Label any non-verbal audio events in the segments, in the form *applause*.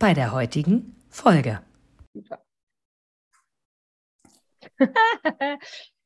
bei der heutigen Folge. *laughs*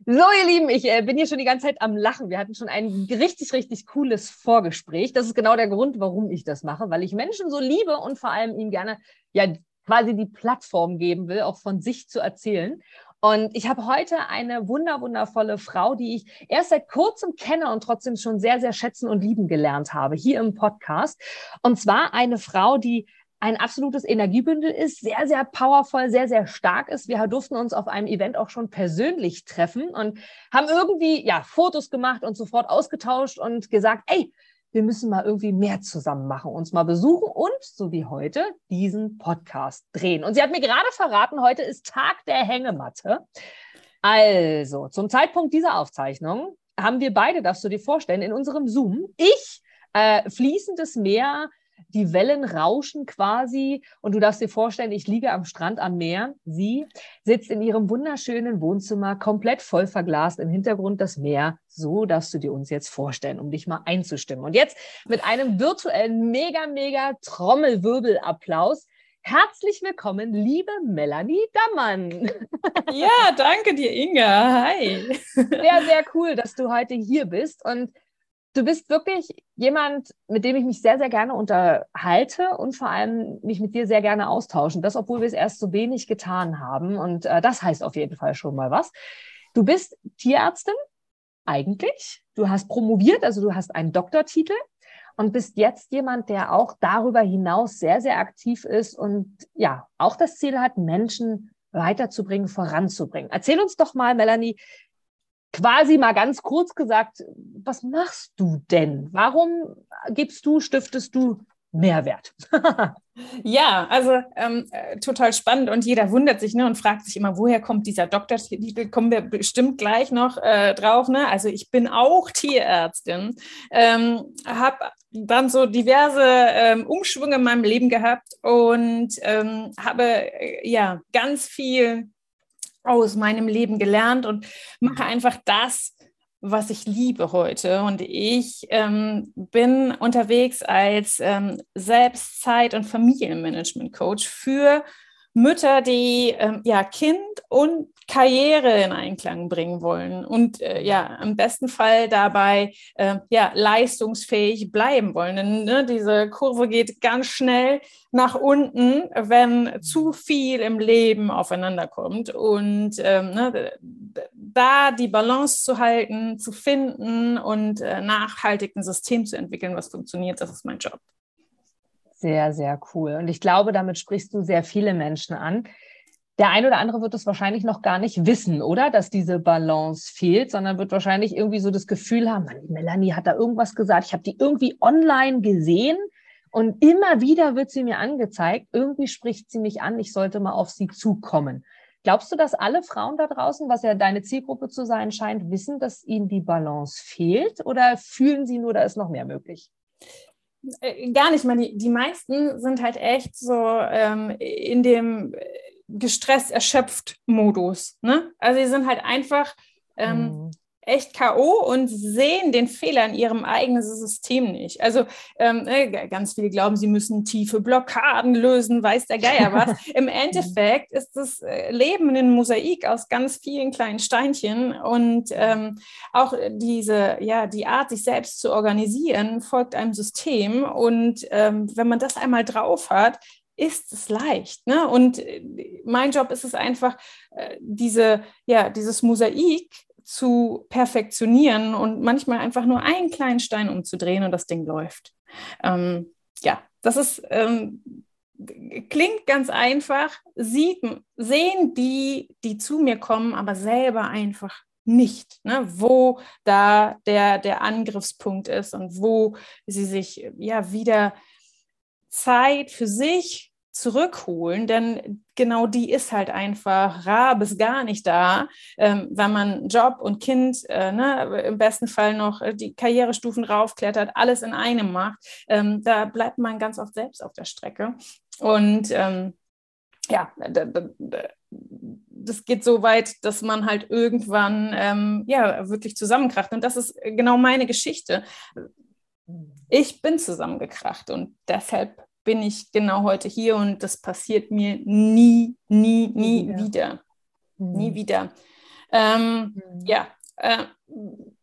So, ihr Lieben, ich äh, bin hier schon die ganze Zeit am Lachen. Wir hatten schon ein richtig, richtig cooles Vorgespräch. Das ist genau der Grund, warum ich das mache, weil ich Menschen so liebe und vor allem ihnen gerne ja quasi die Plattform geben will, auch von sich zu erzählen. Und ich habe heute eine wunder, wundervolle Frau, die ich erst seit kurzem kenne und trotzdem schon sehr, sehr schätzen und lieben gelernt habe, hier im Podcast. Und zwar eine Frau, die ein absolutes Energiebündel ist, sehr, sehr powervoll, sehr, sehr stark ist. Wir durften uns auf einem Event auch schon persönlich treffen und haben irgendwie ja Fotos gemacht und sofort ausgetauscht und gesagt, ey, wir müssen mal irgendwie mehr zusammen machen, uns mal besuchen und, so wie heute, diesen Podcast drehen. Und sie hat mir gerade verraten, heute ist Tag der Hängematte. Also, zum Zeitpunkt dieser Aufzeichnung haben wir beide, darfst du dir vorstellen, in unserem Zoom, ich, äh, fließendes Meer, die Wellen rauschen quasi und du darfst dir vorstellen, ich liege am Strand am Meer. Sie sitzt in ihrem wunderschönen Wohnzimmer, komplett voll verglast, im Hintergrund das Meer. So darfst du dir uns jetzt vorstellen, um dich mal einzustimmen. Und jetzt mit einem virtuellen mega, mega Trommelwirbelapplaus. Herzlich willkommen, liebe Melanie Dammann. Ja, danke dir, Inga. Hi. Sehr, sehr cool, dass du heute hier bist. Und du bist wirklich jemand, mit dem ich mich sehr, sehr gerne unterhalte und vor allem mich mit dir sehr gerne austauschen. Das, obwohl wir es erst so wenig getan haben. Und äh, das heißt auf jeden Fall schon mal was. Du bist Tierärztin, eigentlich. Du hast promoviert, also du hast einen Doktortitel und bist jetzt jemand, der auch darüber hinaus sehr, sehr aktiv ist und ja, auch das Ziel hat, Menschen weiterzubringen, voranzubringen. Erzähl uns doch mal, Melanie, quasi mal ganz kurz gesagt, was machst du denn? Warum gibst du, stiftest du Mehrwert? *laughs* ja, also ähm, äh, total spannend und jeder wundert sich ne, und fragt sich immer, woher kommt dieser Doktortitel? Kommen wir bestimmt gleich noch äh, drauf. Ne? Also ich bin auch Tierärztin, ähm, habe dann so diverse ähm, Umschwünge in meinem Leben gehabt und ähm, habe äh, ja ganz viel aus meinem Leben gelernt und mache einfach das, was ich liebe heute. Und ich ähm, bin unterwegs als ähm, Selbstzeit- und Familienmanagement-Coach für Mütter, die ähm, ja Kind und Karriere in Einklang bringen wollen und äh, ja im besten Fall dabei äh, ja leistungsfähig bleiben wollen. Denn ne, diese Kurve geht ganz schnell nach unten, wenn zu viel im Leben aufeinander kommt und ähm, ne, da die Balance zu halten, zu finden und äh, nachhaltig ein System zu entwickeln, was funktioniert, das ist mein Job. Sehr, sehr cool. Und ich glaube, damit sprichst du sehr viele Menschen an. Der eine oder andere wird es wahrscheinlich noch gar nicht wissen, oder? Dass diese Balance fehlt, sondern wird wahrscheinlich irgendwie so das Gefühl haben, Melanie hat da irgendwas gesagt, ich habe die irgendwie online gesehen und immer wieder wird sie mir angezeigt, irgendwie spricht sie mich an, ich sollte mal auf sie zukommen. Glaubst du, dass alle Frauen da draußen, was ja deine Zielgruppe zu sein scheint, wissen, dass ihnen die Balance fehlt oder fühlen sie nur, da ist noch mehr möglich? Äh, gar nicht mal. Die, die meisten sind halt echt so ähm, in dem äh, gestresst, erschöpft Modus. Ne? Also sie sind halt einfach ähm, mhm echt K.O. und sehen den Fehler in ihrem eigenen System nicht. Also ähm, äh, ganz viele glauben, sie müssen tiefe Blockaden lösen, weiß der Geier was. *laughs* Im Endeffekt ist das äh, Leben ein Mosaik aus ganz vielen kleinen Steinchen und ähm, auch diese, ja, die Art, sich selbst zu organisieren, folgt einem System und ähm, wenn man das einmal drauf hat, ist es leicht. Ne? Und äh, mein Job ist es einfach, diese, ja, dieses Mosaik zu perfektionieren und manchmal einfach nur einen kleinen Stein umzudrehen und das Ding läuft. Ähm, ja, das ist ähm, klingt ganz einfach, sieht, sehen die, die zu mir kommen, aber selber einfach nicht, ne? wo da der, der Angriffspunkt ist und wo sie sich ja wieder Zeit für sich zurückholen, denn genau die ist halt einfach rar bis gar nicht da, ähm, wenn man Job und Kind äh, ne, im besten Fall noch äh, die Karrierestufen raufklettert, alles in einem macht. Ähm, da bleibt man ganz oft selbst auf der Strecke. Und ähm, ja, das geht so weit, dass man halt irgendwann ähm, ja wirklich zusammenkracht. Und das ist genau meine Geschichte. Ich bin zusammengekracht und deshalb bin ich genau heute hier und das passiert mir nie, nie, nie ja. wieder. Mhm. Nie wieder. Ähm, mhm. Ja, äh,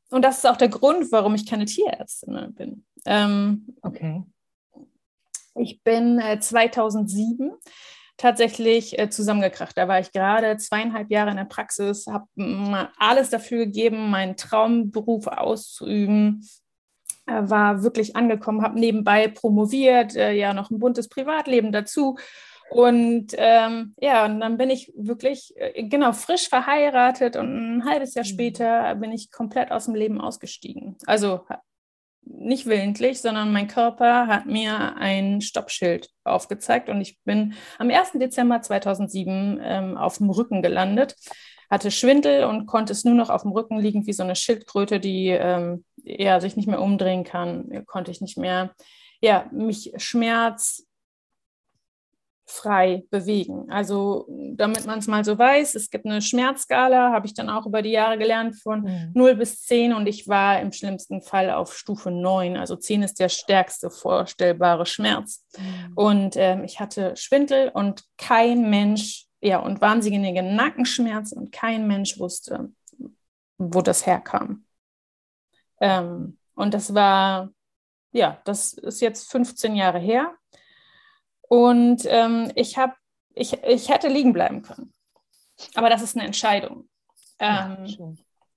und das ist auch der Grund, warum ich keine Tierärztin bin. Ähm, okay. Ich bin äh, 2007 tatsächlich äh, zusammengekracht. Da war ich gerade zweieinhalb Jahre in der Praxis, habe alles dafür gegeben, meinen Traumberuf auszuüben, war wirklich angekommen, habe nebenbei promoviert, äh, ja noch ein buntes Privatleben dazu. Und ähm, ja, und dann bin ich wirklich, äh, genau, frisch verheiratet und ein halbes Jahr mhm. später bin ich komplett aus dem Leben ausgestiegen. Also nicht willentlich, sondern mein Körper hat mir ein Stoppschild aufgezeigt und ich bin am 1. Dezember 2007 ähm, auf dem Rücken gelandet, hatte Schwindel und konnte es nur noch auf dem Rücken liegen wie so eine Schildkröte, die ähm, ja, sich nicht mehr umdrehen kann, konnte ich nicht mehr ja, mich Schmerz frei bewegen. Also damit man es mal so weiß, es gibt eine Schmerzskala, habe ich dann auch über die Jahre gelernt, von mhm. 0 bis 10 und ich war im schlimmsten Fall auf Stufe 9. Also 10 ist der stärkste vorstellbare Schmerz. Mhm. Und ähm, ich hatte Schwindel und kein Mensch, ja, und wahnsinnige Nackenschmerzen und kein Mensch wusste, wo das herkam. Ähm, und das war, ja, das ist jetzt 15 Jahre her. Und ähm, ich habe, ich, ich hätte liegen bleiben können. Aber das ist eine Entscheidung. Ähm, ja,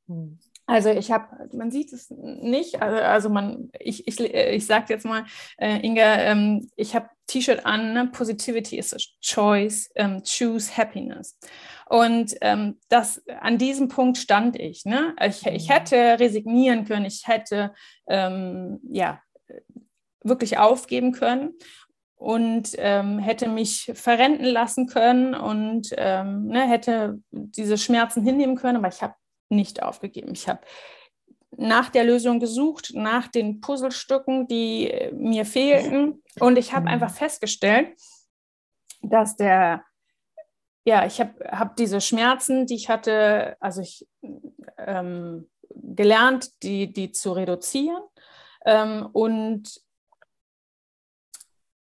hm. Also ich habe, man sieht es nicht, also, also man, ich, ich, ich sage jetzt mal, äh, Inga, ähm, ich habe T-Shirt an, ne? Positivity is a choice, ähm, choose happiness. Und ähm, das, an diesem Punkt stand ich. Ne? Ich, ich mhm. hätte resignieren können, ich hätte ähm, ja, wirklich aufgeben können und ähm, hätte mich verrenten lassen können und ähm, ne, hätte diese Schmerzen hinnehmen können, aber ich habe nicht aufgegeben. Ich habe nach der Lösung gesucht, nach den Puzzlestücken, die äh, mir fehlten und ich habe einfach festgestellt, dass der, ja, ich habe hab diese Schmerzen, die ich hatte, also ich ähm, gelernt, die, die zu reduzieren ähm, und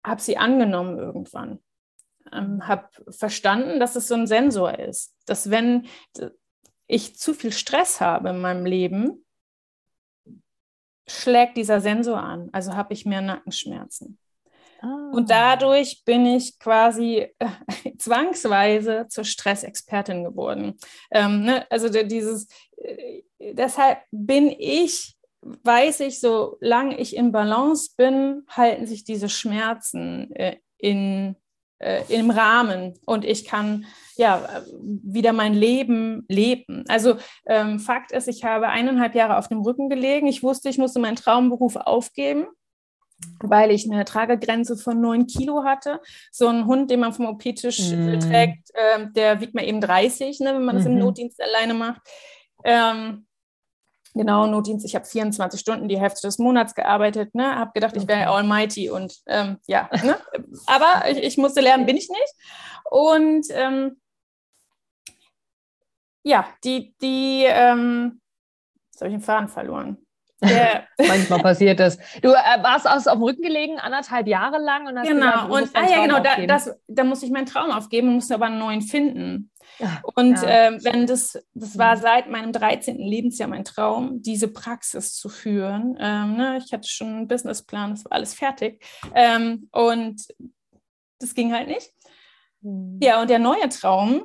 habe sie angenommen irgendwann. Ähm, habe verstanden, dass es so ein Sensor ist, dass wenn ich zu viel Stress habe in meinem Leben, schlägt dieser Sensor an. Also habe ich mehr Nackenschmerzen. Ah. Und dadurch bin ich quasi äh, *laughs* zwangsweise zur Stressexpertin geworden. Ähm, ne? Also dieses, äh, deshalb bin ich weiß ich, solange ich in Balance bin, halten sich diese Schmerzen äh, in, äh, im Rahmen und ich kann ja wieder mein Leben leben. Also ähm, Fakt ist, ich habe eineinhalb Jahre auf dem Rücken gelegen. Ich wusste, ich musste meinen Traumberuf aufgeben weil ich eine Tragegrenze von neun Kilo hatte. So ein Hund, den man vom OP-Tisch mm. trägt, äh, der wiegt mal eben 30, ne, wenn man das im mhm. Notdienst alleine macht. Ähm, Genau, Notdienst. Ich habe 24 Stunden die Hälfte des Monats gearbeitet. Ne? Habe gedacht, ich wäre Almighty und ähm, ja. Ne? *laughs* Aber ich, ich, musste lernen, bin ich nicht. Und ähm, ja, die, die, ähm, jetzt habe ich den Faden verloren. Yeah. *laughs* *laughs* Manchmal passiert das. Du äh, warst auf dem Rücken gelegen, anderthalb Jahre lang. Und hast genau, gesagt, und ah, ja, genau, da, das, da musste ich meinen Traum aufgeben, musste aber einen neuen finden. Ja, und ja. Äh, wenn das, das war seit meinem 13. Lebensjahr mein Traum, diese Praxis zu führen. Ähm, ne, ich hatte schon einen Businessplan, das war alles fertig. Ähm, und das ging halt nicht. Mhm. Ja, und der neue Traum,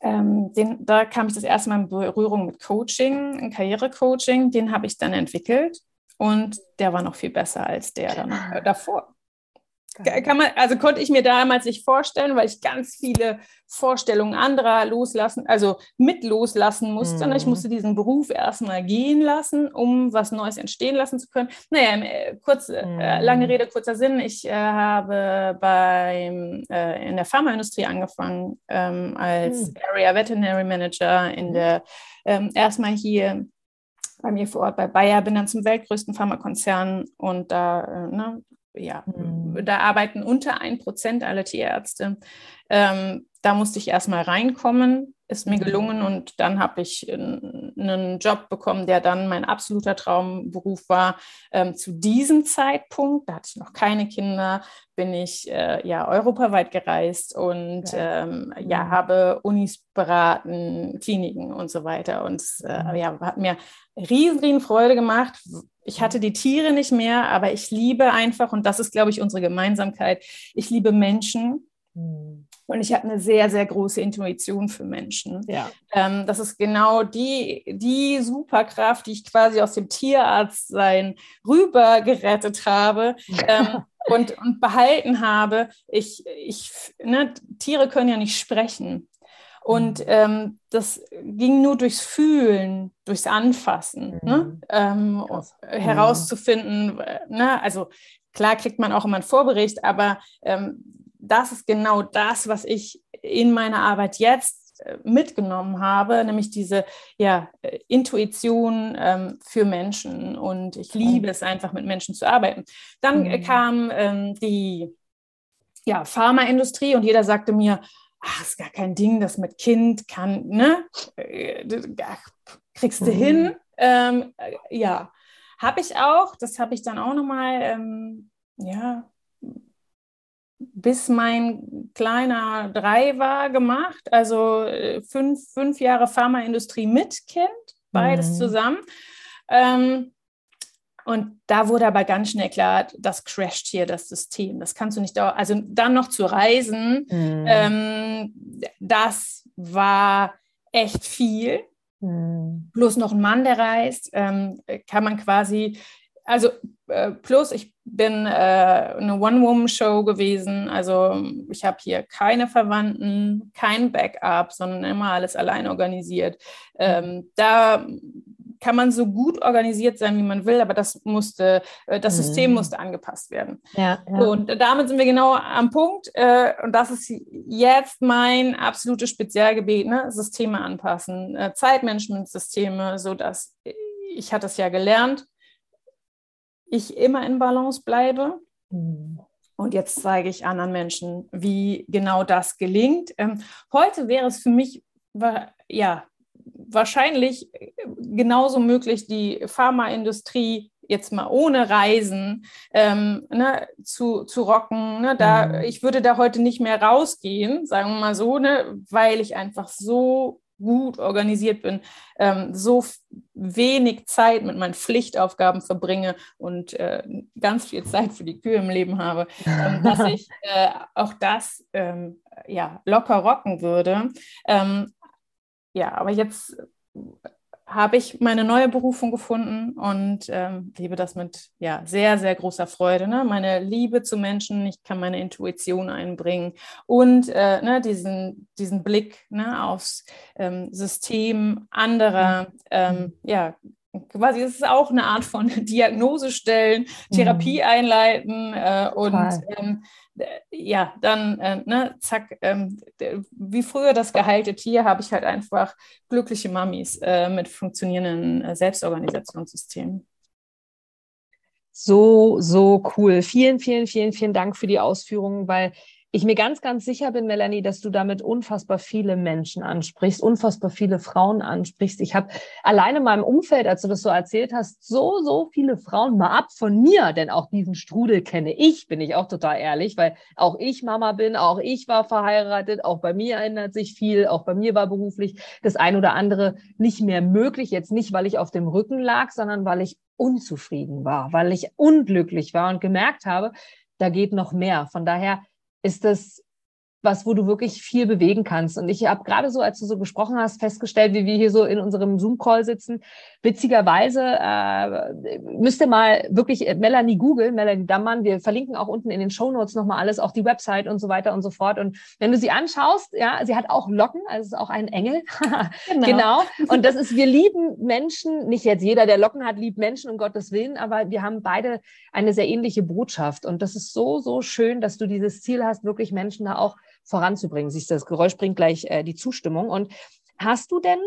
ähm, den, da kam ich das erste Mal in Berührung mit Coaching, Karrierecoaching, den habe ich dann entwickelt und der war noch viel besser als der dann, äh, davor. Kann man, also konnte ich mir damals nicht vorstellen, weil ich ganz viele Vorstellungen anderer loslassen, also mit loslassen musste. Mhm. Ich musste diesen Beruf erstmal gehen lassen, um was Neues entstehen lassen zu können. Naja, äh, kurz, mhm. äh, lange Rede, kurzer Sinn. Ich äh, habe beim, äh, in der Pharmaindustrie angefangen ähm, als mhm. Area Veterinary Manager in mhm. der, ähm, erstmal hier bei mir vor Ort bei Bayer, bin dann zum weltgrößten Pharmakonzern und da äh, ne, ja, mhm. da arbeiten unter ein Prozent aller Tierärzte. Ähm, da musste ich erstmal reinkommen, ist mir mhm. gelungen und dann habe ich einen Job bekommen, der dann mein absoluter Traumberuf war. Ähm, zu diesem Zeitpunkt, da hatte ich noch keine Kinder, bin ich äh, ja europaweit gereist und ja. Ähm, ja, mhm. habe Unis beraten, Kliniken und so weiter. Und äh, mhm. ja, hat mir riesen, riesen Freude gemacht, ich hatte die Tiere nicht mehr, aber ich liebe einfach, und das ist, glaube ich, unsere Gemeinsamkeit, ich liebe Menschen. Mhm. Und ich habe eine sehr, sehr große Intuition für Menschen. Ja. Ähm, das ist genau die, die Superkraft, die ich quasi aus dem Tierarztsein rüber gerettet habe. ähm, *laughs* und, und behalten habe. Ich, ich, ne, Tiere können ja nicht sprechen. Und mhm. ähm, das ging nur durchs Fühlen, durchs Anfassen, mhm. ne? ähm, herauszufinden. Äh, ne? Also klar kriegt man auch immer einen Vorbericht, aber ähm, das ist genau das, was ich in meiner Arbeit jetzt äh, mitgenommen habe, nämlich diese ja, äh, Intuition ähm, für Menschen. Und ich liebe es einfach, mit Menschen zu arbeiten. Dann mhm. kam ähm, die ja, Pharmaindustrie und jeder sagte mir, ach, ist gar kein Ding, das mit Kind kann, ne? Äh, kriegst du mhm. hin. Ähm, äh, ja, habe ich auch. Das habe ich dann auch nochmal, ähm, ja, bis mein kleiner drei war gemacht. Also äh, fünf, fünf Jahre Pharmaindustrie mit Kind, beides mhm. zusammen. Ähm, und da wurde aber ganz schnell klar, das crasht hier das System. Das kannst du nicht dauern. Also dann noch zu reisen, mhm. ähm, das war echt viel. Mhm. Plus noch ein Mann, der reist, ähm, kann man quasi, also äh, plus ich bin äh, eine One-Woman-Show gewesen. Also ich habe hier keine Verwandten, kein Backup, sondern immer alles allein organisiert. Ähm, da kann man so gut organisiert sein, wie man will, aber das musste, äh, das mhm. System musste angepasst werden. Ja, ja. Und damit sind wir genau am Punkt. Äh, und das ist jetzt mein absolutes Spezialgebiet, ne? Systeme anpassen, äh, Zeitmanagementsysteme, so dass ich hatte es ja gelernt, ich immer in Balance bleibe. Mhm. Und jetzt zeige ich anderen Menschen, wie genau das gelingt. Ähm, heute wäre es für mich ja wahrscheinlich äh, genauso möglich, die Pharmaindustrie jetzt mal ohne Reisen ähm, ne, zu, zu rocken. Ne, da, mhm. Ich würde da heute nicht mehr rausgehen, sagen wir mal so, ne, weil ich einfach so gut organisiert bin, ähm, so wenig Zeit mit meinen Pflichtaufgaben verbringe und äh, ganz viel Zeit für die Kühe im Leben habe, ähm, dass *laughs* ich äh, auch das ähm, ja, locker rocken würde. Ja, aber jetzt habe ich meine neue Berufung gefunden und ähm, liebe das mit ja, sehr, sehr großer Freude. Ne? Meine Liebe zu Menschen, ich kann meine Intuition einbringen und äh, ne, diesen, diesen Blick ne, aufs ähm, System anderer, ähm, ja, quasi es ist auch eine Art von *laughs* Diagnose stellen, Therapie mhm. einleiten äh, und ja, dann, äh, ne, zack, ähm, wie früher das geheilte Tier, habe ich halt einfach glückliche Mamis äh, mit funktionierenden äh, Selbstorganisationssystemen. So, so cool. Vielen, vielen, vielen, vielen Dank für die Ausführungen, weil ich mir ganz, ganz sicher bin, Melanie, dass du damit unfassbar viele Menschen ansprichst, unfassbar viele Frauen ansprichst. Ich habe alleine in meinem Umfeld, als du das so erzählt hast, so, so viele Frauen mal ab von mir, denn auch diesen Strudel kenne ich, bin ich auch total ehrlich, weil auch ich Mama bin, auch ich war verheiratet, auch bei mir ändert sich viel, auch bei mir war beruflich das ein oder andere nicht mehr möglich. Jetzt nicht, weil ich auf dem Rücken lag, sondern weil ich unzufrieden war, weil ich unglücklich war und gemerkt habe, da geht noch mehr. Von daher ist das was, wo du wirklich viel bewegen kannst. Und ich habe gerade so, als du so gesprochen hast, festgestellt, wie wir hier so in unserem Zoom-Call sitzen. Witzigerweise äh, müsst ihr mal wirklich Melanie Google, Melanie Dammann. Wir verlinken auch unten in den Show Notes nochmal alles, auch die Website und so weiter und so fort. Und wenn du sie anschaust, ja, sie hat auch Locken, also ist auch ein Engel. *laughs* genau. genau. Und das ist, wir lieben Menschen, nicht jetzt jeder, der Locken hat, liebt Menschen, um Gottes Willen, aber wir haben beide eine sehr ähnliche Botschaft. Und das ist so, so schön, dass du dieses Ziel hast, wirklich Menschen da auch voranzubringen. Siehst du, das Geräusch bringt gleich äh, die Zustimmung. Und hast du denn,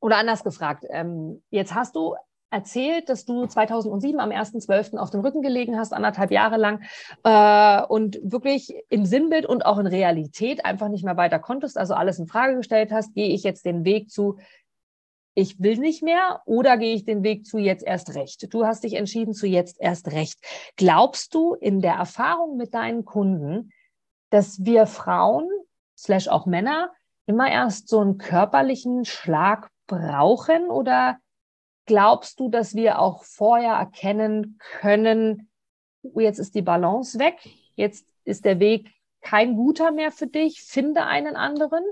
oder anders gefragt, ähm, jetzt hast du erzählt, dass du 2007 am 1.12. auf dem Rücken gelegen hast, anderthalb Jahre lang äh, und wirklich im Sinnbild und auch in Realität einfach nicht mehr weiter konntest, also alles in Frage gestellt hast, gehe ich jetzt den Weg zu, ich will nicht mehr oder gehe ich den Weg zu jetzt erst recht? Du hast dich entschieden zu jetzt erst recht. Glaubst du in der Erfahrung mit deinen Kunden, dass wir Frauen, slash auch Männer, immer erst so einen körperlichen Schlag brauchen? Oder glaubst du, dass wir auch vorher erkennen können, oh, jetzt ist die Balance weg, jetzt ist der Weg kein guter mehr für dich, finde einen anderen?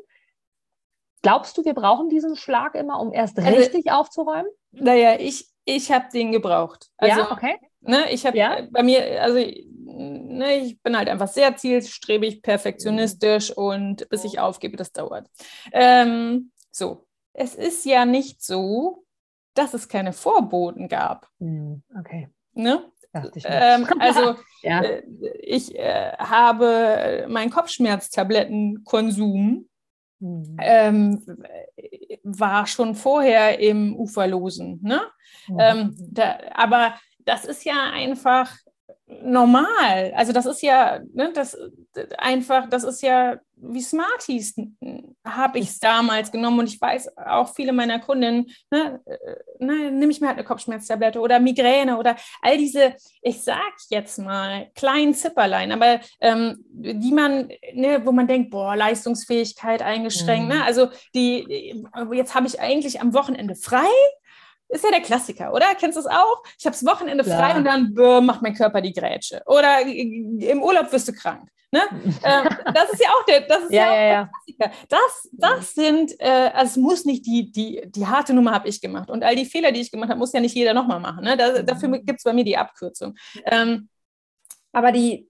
Glaubst du, wir brauchen diesen Schlag immer, um erst also, richtig aufzuräumen? Naja, ich, ich habe den gebraucht. Also, ja, okay. Ne, ich habe ja? bei mir, also ne, ich bin halt einfach sehr zielstrebig, perfektionistisch und bis ich aufgebe, das dauert. Ähm, so, es ist ja nicht so, dass es keine Vorboten gab. Hm, okay. Ne? Ich ähm, also *laughs* ja. äh, ich äh, habe meinen Kopfschmerztablettenkonsum mhm. ähm, war schon vorher im Uferlosen. Ne? Mhm. Ähm, da, aber das ist ja einfach normal. Also das ist ja, ne, das einfach, das ist ja wie Smarties habe ich es *laughs* damals genommen und ich weiß auch viele meiner Kundinnen, ne, äh, ne, nehme ich mir halt eine Kopfschmerztablette oder Migräne oder all diese, ich sag jetzt mal, kleinen Zipperlein, aber ähm, die man, ne, wo man denkt, boah, Leistungsfähigkeit eingeschränkt, ne, mhm. ne, also die, jetzt habe ich eigentlich am Wochenende frei, ist ja der Klassiker, oder? Kennst du es auch? Ich habe das Wochenende frei und dann bäh, macht mein Körper die Grätsche. Oder im Urlaub wirst du krank. Ne? *laughs* ähm, das ist ja auch der, das ist ja, ja, ja, der Klassiker. Das, das sind, äh, also es muss nicht die, die, die harte Nummer habe ich gemacht. Und all die Fehler, die ich gemacht habe, muss ja nicht jeder nochmal machen. Ne? Da, dafür mhm. gibt es bei mir die Abkürzung. Ähm, aber die,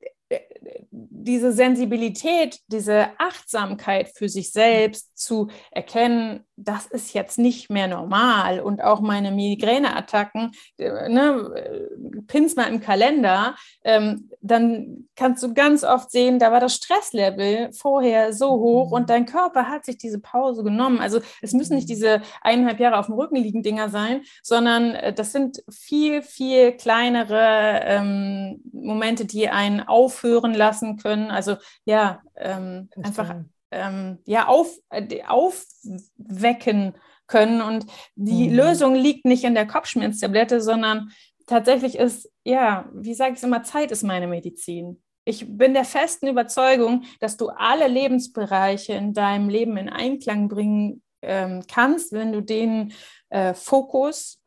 diese Sensibilität, diese Achtsamkeit für sich selbst zu erkennen, das ist jetzt nicht mehr normal und auch meine Migräneattacken, äh, ne, äh, pins mal im Kalender, ähm, dann kannst du ganz oft sehen, da war das Stresslevel vorher so hoch und dein Körper hat sich diese Pause genommen. Also es müssen nicht diese eineinhalb Jahre auf dem Rücken liegen Dinger sein, sondern äh, das sind viel, viel kleinere ähm, Momente, die einen aufhören lassen können. Also ja, ähm, einfach ähm, ja, auf, äh, aufwecken können. Und die mhm. Lösung liegt nicht in der Kopfschmerztablette, sondern tatsächlich ist, ja, wie sage ich es immer, Zeit ist meine Medizin. Ich bin der festen Überzeugung, dass du alle Lebensbereiche in deinem Leben in Einklang bringen ähm, kannst, wenn du den äh, Fokus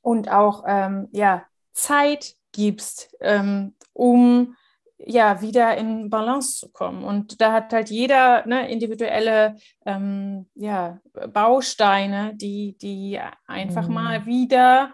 und auch ähm, ja, Zeit gibst, ähm, um ja, wieder in Balance zu kommen. Und da hat halt jeder ne, individuelle ähm, ja, Bausteine, die, die einfach mhm. mal wieder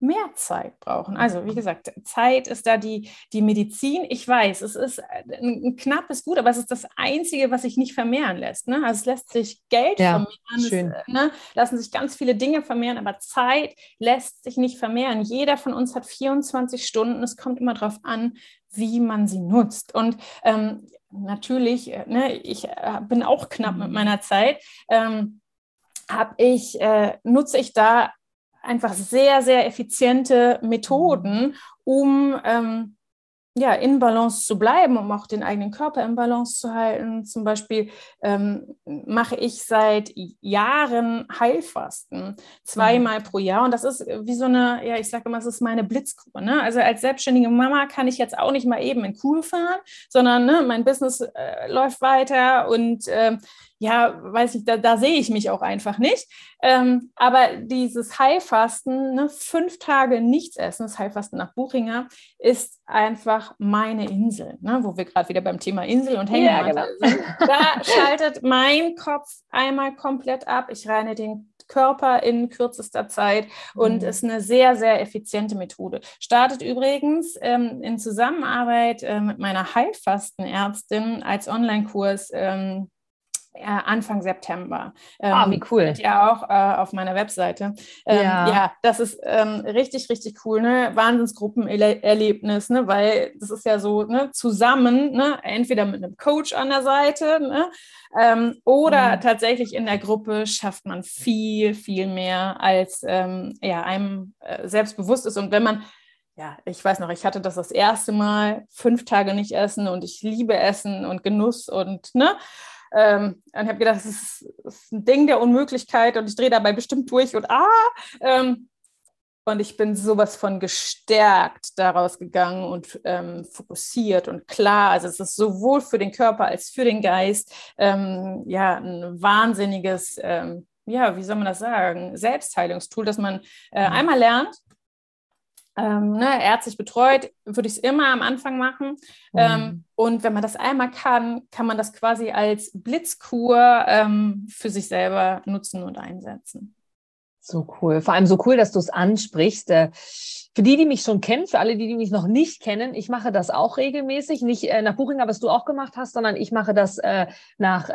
mehr Zeit brauchen. Also wie gesagt, Zeit ist da die, die Medizin. Ich weiß, es ist ein, ein knappes Gut, aber es ist das Einzige, was sich nicht vermehren lässt. Ne? Also es lässt sich Geld ja, vermehren. Es, ne? lassen sich ganz viele Dinge vermehren, aber Zeit lässt sich nicht vermehren. Jeder von uns hat 24 Stunden. Es kommt immer darauf an, wie man sie nutzt. Und ähm, natürlich, äh, ne, ich äh, bin auch knapp mit meiner Zeit. Ähm, habe ich, äh, nutze ich da einfach sehr, sehr effiziente Methoden, um ähm, ja, in Balance zu bleiben, um auch den eigenen Körper in Balance zu halten. Zum Beispiel ähm, mache ich seit Jahren Heilfasten, zweimal mhm. pro Jahr. Und das ist wie so eine, ja, ich sage immer, es ist meine Blitzkur. Ne? Also als selbstständige Mama kann ich jetzt auch nicht mal eben in Kuhl fahren, sondern ne, mein Business äh, läuft weiter und äh, ja, weiß ich, da, da sehe ich mich auch einfach nicht. Ähm, aber dieses Heilfasten, ne, fünf Tage nichts essen, das Heilfasten nach Buchinger, ist einfach meine Insel, ne, wo wir gerade wieder beim Thema Insel und Hängematte ja, genau. sind. Da schaltet mein Kopf einmal komplett ab. Ich reine den Körper in kürzester Zeit und mhm. ist eine sehr, sehr effiziente Methode. Startet übrigens ähm, in Zusammenarbeit äh, mit meiner Heilfastenärztin als Online-Kurs. Ähm, äh, Anfang September. Ähm, ah, wie cool. Ja, auch äh, auf meiner Webseite. Ähm, ja. ja. das ist ähm, richtig, richtig cool. Ne? Wahnsinnsgruppenerlebnis, ne? weil das ist ja so ne? zusammen, ne? entweder mit einem Coach an der Seite ne? Ähm, oder mhm. tatsächlich in der Gruppe schafft man viel, viel mehr, als ähm, ja, einem äh, selbstbewusst ist. Und wenn man ja, ich weiß noch, ich hatte das das erste Mal fünf Tage nicht essen und ich liebe Essen und Genuss und ne, ähm, und habe gedacht, das ist, das ist, ein Ding der Unmöglichkeit und ich drehe dabei bestimmt durch und ah. Ähm, und ich bin sowas von gestärkt daraus gegangen und ähm, fokussiert und klar. Also es ist sowohl für den Körper als für den Geist ähm, ja ein wahnsinniges, ähm, ja, wie soll man das sagen, Selbstheilungstool, dass man äh, mhm. einmal lernt, ähm, ne, ärztlich betreut, würde ich es immer am Anfang machen. Mhm. Ähm, und wenn man das einmal kann, kann man das quasi als Blitzkur ähm, für sich selber nutzen und einsetzen. So cool. Vor allem so cool, dass du es ansprichst. Äh, für die, die mich schon kennen, für alle, die, die mich noch nicht kennen, ich mache das auch regelmäßig. Nicht äh, nach Buchinger, was du auch gemacht hast, sondern ich mache das äh, nach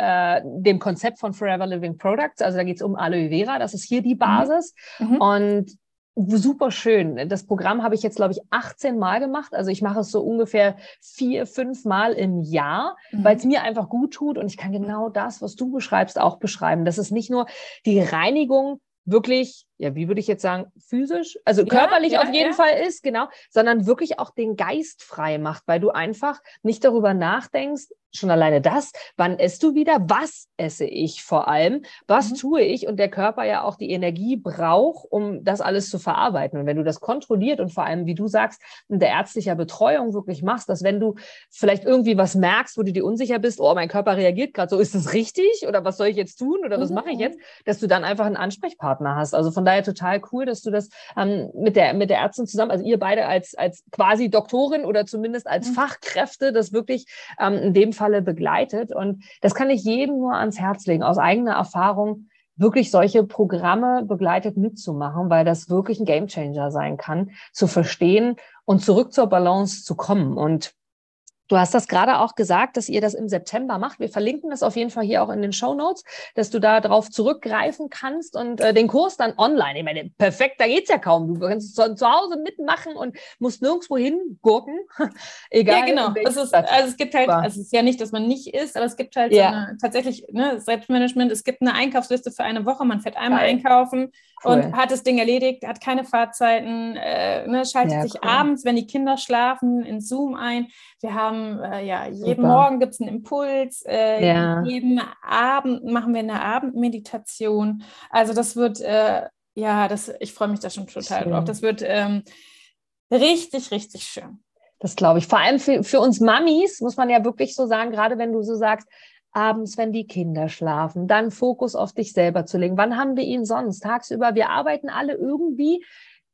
dem Konzept von Forever Living Products. Also da geht es um Aloe Vera. Das ist hier die mhm. Basis. Mhm. Und super schön. Das Programm habe ich jetzt, glaube ich, 18 Mal gemacht. Also ich mache es so ungefähr vier, fünf Mal im Jahr, mhm. weil es mir einfach gut tut. Und ich kann genau das, was du beschreibst, auch beschreiben. Das ist nicht nur die Reinigung wirklich, ja, wie würde ich jetzt sagen, physisch, also körperlich ja, ja, auf jeden ja. Fall ist, genau, sondern wirklich auch den Geist frei macht, weil du einfach nicht darüber nachdenkst, schon alleine das, wann esst du wieder, was esse ich vor allem, was mhm. tue ich und der Körper ja auch die Energie braucht, um das alles zu verarbeiten. Und wenn du das kontrolliert und vor allem, wie du sagst, in der ärztlicher Betreuung wirklich machst, dass wenn du vielleicht irgendwie was merkst, wo du dir unsicher bist, oh, mein Körper reagiert gerade so, ist das richtig oder was soll ich jetzt tun oder was mhm. mache ich jetzt, dass du dann einfach einen Ansprechpartner hast. Also von daher total cool, dass du das ähm, mit der mit der Ärztin zusammen, also ihr beide als als quasi Doktorin oder zumindest als mhm. Fachkräfte, das wirklich ähm, in dem Fall Falle begleitet. Und das kann ich jedem nur ans Herz legen, aus eigener Erfahrung wirklich solche Programme begleitet mitzumachen, weil das wirklich ein Gamechanger sein kann, zu verstehen und zurück zur Balance zu kommen. Und Du hast das gerade auch gesagt, dass ihr das im September macht. Wir verlinken das auf jeden Fall hier auch in den Show Notes, dass du da drauf zurückgreifen kannst und äh, den Kurs dann online. Ich meine, perfekt, da geht's ja kaum. Du kannst zu, zu Hause mitmachen und musst nirgendwo hingurken. *laughs* Egal. Ja, genau. Es ist, also es gibt halt, also es ist ja nicht, dass man nicht isst, aber es gibt halt ja. so eine, tatsächlich ne, Selbstmanagement. Es gibt eine Einkaufsliste für eine Woche. Man fährt einmal Geil. einkaufen cool. und hat das Ding erledigt, hat keine Fahrzeiten, äh, ne, schaltet ja, sich cool. abends, wenn die Kinder schlafen, in Zoom ein. Wir haben, äh, ja, jeden Super. Morgen gibt es einen Impuls, äh, ja. jeden Abend machen wir eine Abendmeditation. Also das wird, äh, ja, das, ich freue mich da schon total schön. drauf. Das wird ähm, richtig, richtig schön. Das glaube ich. Vor allem für, für uns Mamis, muss man ja wirklich so sagen, gerade wenn du so sagst, abends, wenn die Kinder schlafen, dann Fokus auf dich selber zu legen. Wann haben wir ihn sonst? Tagsüber, wir arbeiten alle irgendwie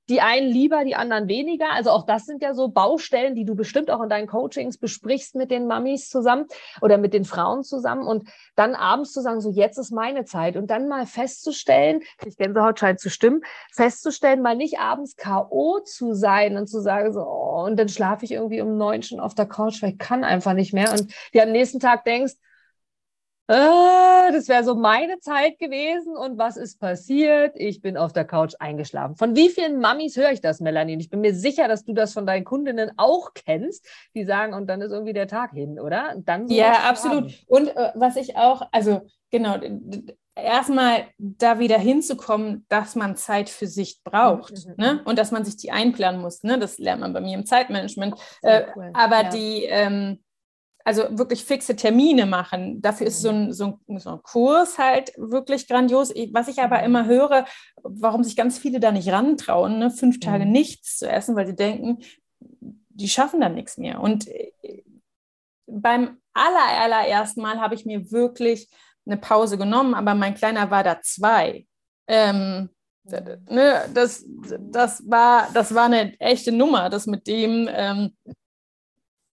die einen lieber, die anderen weniger. Also auch das sind ja so Baustellen, die du bestimmt auch in deinen Coachings besprichst mit den Mamis zusammen oder mit den Frauen zusammen und dann abends zu sagen, so jetzt ist meine Zeit und dann mal festzustellen, ich Gänsehaut scheint zu stimmen, festzustellen, mal nicht abends K.O. zu sein und zu sagen, so, oh, und dann schlafe ich irgendwie um neun schon auf der Couch, weil ich kann einfach nicht mehr und dir am nächsten Tag denkst, ah, das wäre so meine Zeit gewesen. Und was ist passiert? Ich bin auf der Couch eingeschlafen. Von wie vielen Mamis höre ich das, Melanie? Und ich bin mir sicher, dass du das von deinen Kundinnen auch kennst, die sagen, und dann ist irgendwie der Tag hin, oder? Dann ja, absolut. Und äh, was ich auch, also genau, erstmal da wieder hinzukommen, dass man Zeit für sich braucht mhm. ne? und dass man sich die einplanen muss. Ne? Das lernt man bei mir im Zeitmanagement. Äh, cool. Aber ja. die, ähm, also wirklich fixe Termine machen. Dafür ist so ein, so ein, so ein Kurs halt wirklich grandios. Was ich aber mhm. immer höre, warum sich ganz viele da nicht rantrauen, ne? fünf Tage mhm. nichts zu essen, weil sie denken, die schaffen dann nichts mehr. Und äh, beim aller, allerersten Mal habe ich mir wirklich eine Pause genommen, aber mein Kleiner war da zwei. Ähm, ne, das, das, war, das war eine echte Nummer, das mit dem ähm,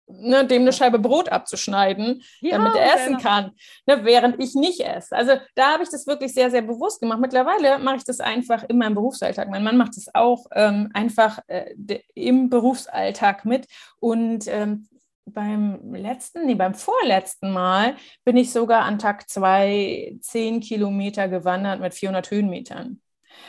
ne, dem eine Scheibe Brot abzuschneiden, ja, damit er essen genau. kann, ne, während ich nicht esse. Also da habe ich das wirklich sehr, sehr bewusst gemacht. Mittlerweile mache ich das einfach in meinem Berufsalltag. Mein Mann macht das auch ähm, einfach äh, im Berufsalltag mit. Und ähm, beim letzten, nee, beim vorletzten Mal bin ich sogar an Tag zwei zehn Kilometer gewandert mit 400 Höhenmetern.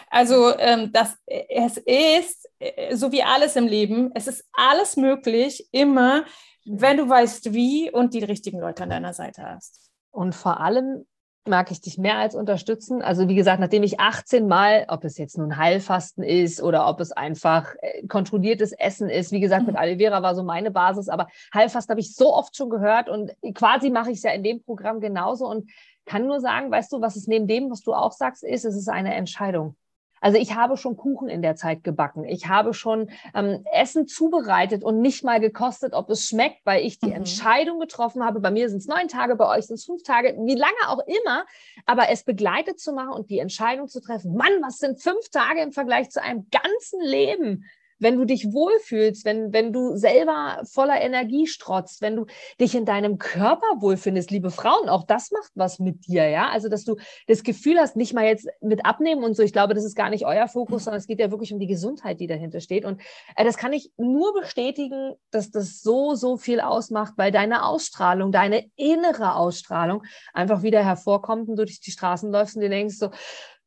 Also ähm, das, es ist, äh, so wie alles im Leben, es ist alles möglich, immer wenn du weißt, wie und die richtigen Leute an deiner Seite hast. Und vor allem mag ich dich mehr als unterstützen. Also wie gesagt, nachdem ich 18 Mal, ob es jetzt nun Heilfasten ist oder ob es einfach äh, kontrolliertes Essen ist, wie gesagt, mit mhm. Aloe Vera war so meine Basis, aber Heilfasten habe ich so oft schon gehört und quasi mache ich es ja in dem Programm genauso und kann nur sagen, weißt du, was es neben dem, was du auch sagst, ist, es ist eine Entscheidung. Also ich habe schon Kuchen in der Zeit gebacken. Ich habe schon ähm, Essen zubereitet und nicht mal gekostet, ob es schmeckt, weil ich die mhm. Entscheidung getroffen habe. Bei mir sind es neun Tage, bei euch sind es fünf Tage, wie lange auch immer. Aber es begleitet zu machen und die Entscheidung zu treffen. Mann, was sind fünf Tage im Vergleich zu einem ganzen Leben? Wenn du dich wohlfühlst, wenn, wenn du selber voller Energie strotzt, wenn du dich in deinem Körper wohlfindest, liebe Frauen, auch das macht was mit dir, ja. Also, dass du das Gefühl hast, nicht mal jetzt mit abnehmen und so. Ich glaube, das ist gar nicht euer Fokus, sondern es geht ja wirklich um die Gesundheit, die dahinter steht. Und äh, das kann ich nur bestätigen, dass das so, so viel ausmacht, weil deine Ausstrahlung, deine innere Ausstrahlung einfach wieder hervorkommt und du durch die Straßen läufst und dir denkst so,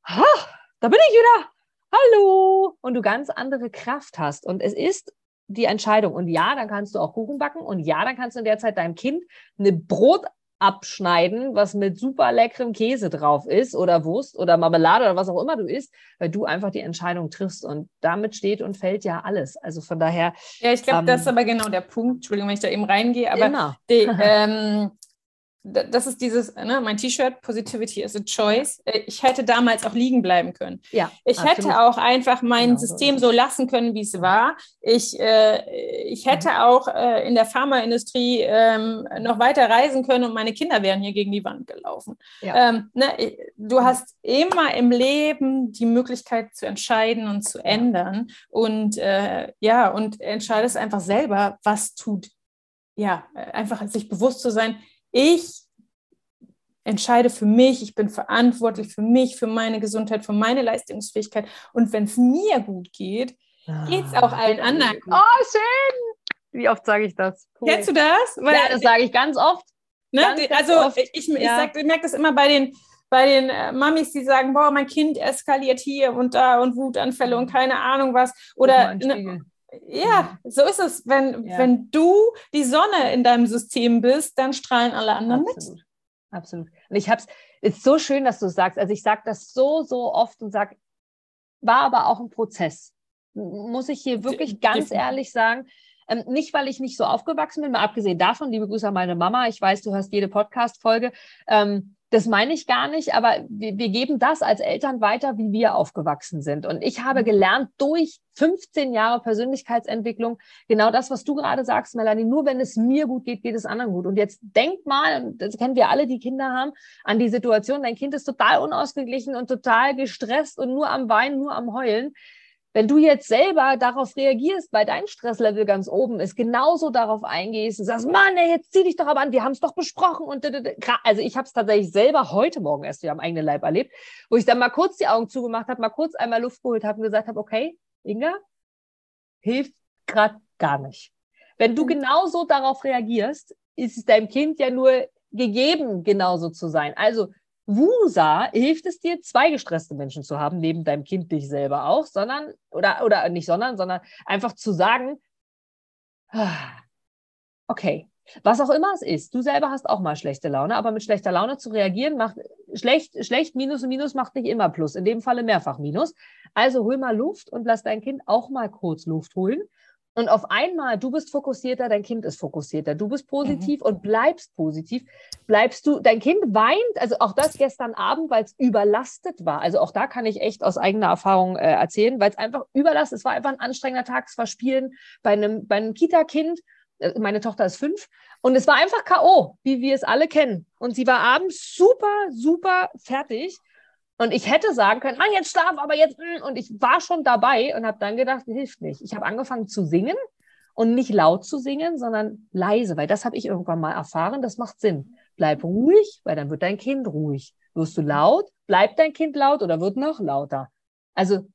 ha, da bin ich wieder hallo, und du ganz andere Kraft hast. Und es ist die Entscheidung. Und ja, dann kannst du auch Kuchen backen. Und ja, dann kannst du in der Zeit deinem Kind eine Brot abschneiden, was mit super leckerem Käse drauf ist oder Wurst oder Marmelade oder was auch immer du isst, weil du einfach die Entscheidung triffst und damit steht und fällt ja alles. Also von daher. Ja, ich glaube, ähm, das ist aber genau der Punkt. Entschuldigung, wenn ich da eben reingehe, aber die, *laughs* ähm, das ist dieses, ne, mein T-Shirt, Positivity is a choice. Äh, ich hätte damals auch liegen bleiben können. Ja, ich absolut. hätte auch einfach mein genau, System so lassen können, wie es war. Ich, äh, ich hätte mhm. auch äh, in der Pharmaindustrie ähm, noch weiter reisen können und meine Kinder wären hier gegen die Wand gelaufen. Ja. Ähm, ne, du hast immer im Leben die Möglichkeit zu entscheiden und zu ändern. Und äh, ja, und entscheidest einfach selber, was tut. Ja, einfach sich bewusst zu sein, ich entscheide für mich, ich bin verantwortlich für mich, für meine Gesundheit, für meine Leistungsfähigkeit. Und wenn es mir gut geht, geht es auch allen anderen gut. Oh, schön! Wie oft sage ich das? Cool. Kennst du das? Weil, ja, das sage ich ganz oft. Ne? Ganz, ganz also oft. ich, ich, ja. ich, ich merke das immer bei den, bei den äh, Mamis, die sagen, boah, mein Kind eskaliert hier und da und Wutanfälle und keine Ahnung was. Oder ne, ja, so ist es. Wenn, ja. wenn du die Sonne in deinem System bist, dann strahlen alle anderen Absolut. mit. Absolut. Und ich habe es, ist so schön, dass du es sagst. Also ich sage das so, so oft und sage, war aber auch ein Prozess. Muss ich hier wirklich ganz ehrlich sagen. Ähm, nicht, weil ich nicht so aufgewachsen bin, mal abgesehen davon, liebe Grüße an meine Mama. Ich weiß, du hörst jede Podcast-Folge. Ähm, das meine ich gar nicht, aber wir, wir, geben das als Eltern weiter, wie wir aufgewachsen sind. Und ich habe gelernt durch 15 Jahre Persönlichkeitsentwicklung genau das, was du gerade sagst, Melanie. Nur wenn es mir gut geht, geht es anderen gut. Und jetzt denk mal, das kennen wir alle, die Kinder haben, an die Situation, dein Kind ist total unausgeglichen und total gestresst und nur am Weinen, nur am Heulen. Wenn du jetzt selber darauf reagierst, weil dein Stresslevel ganz oben ist, genauso darauf eingehst und sagst, Mann, ey, jetzt zieh dich doch aber an, wir haben es doch besprochen. Und also ich habe es tatsächlich selber heute Morgen erst wieder am eigenen Leib erlebt, wo ich dann mal kurz die Augen zugemacht habe, mal kurz einmal Luft geholt habe und gesagt habe, okay, Inga, hilft gerade gar nicht. Wenn du mhm. genauso darauf reagierst, ist es deinem Kind ja nur gegeben, genauso zu sein. Also Wusa hilft es dir, zwei gestresste Menschen zu haben, neben deinem Kind dich selber auch, sondern, oder, oder nicht sondern, sondern einfach zu sagen, okay, was auch immer es ist, du selber hast auch mal schlechte Laune, aber mit schlechter Laune zu reagieren macht schlecht, schlecht Minus und Minus macht nicht immer Plus, in dem Falle mehrfach Minus. Also hol mal Luft und lass dein Kind auch mal kurz Luft holen und auf einmal, du bist fokussierter, dein Kind ist fokussierter, du bist positiv mhm. und bleibst positiv, bleibst du, dein Kind weint, also auch das gestern Abend, weil es überlastet war. Also auch da kann ich echt aus eigener Erfahrung äh, erzählen, weil es einfach überlastet, es war einfach ein anstrengender Tag, es war Spielen bei einem, bei einem Kita-Kind Äh, meine Tochter ist fünf. Und es war einfach K.O., wie wir es alle kennen. Und sie war abends super, super fertig. Und ich hätte sagen können, ah, jetzt schlaf, aber jetzt. Mm, und ich war schon dabei und habe dann gedacht, hilft nicht. Ich habe angefangen zu singen und nicht laut zu singen, sondern leise, weil das habe ich irgendwann mal erfahren. Das macht Sinn. Bleib ruhig, weil dann wird dein Kind ruhig. Wirst du laut, bleibt dein Kind laut oder wird noch lauter. Also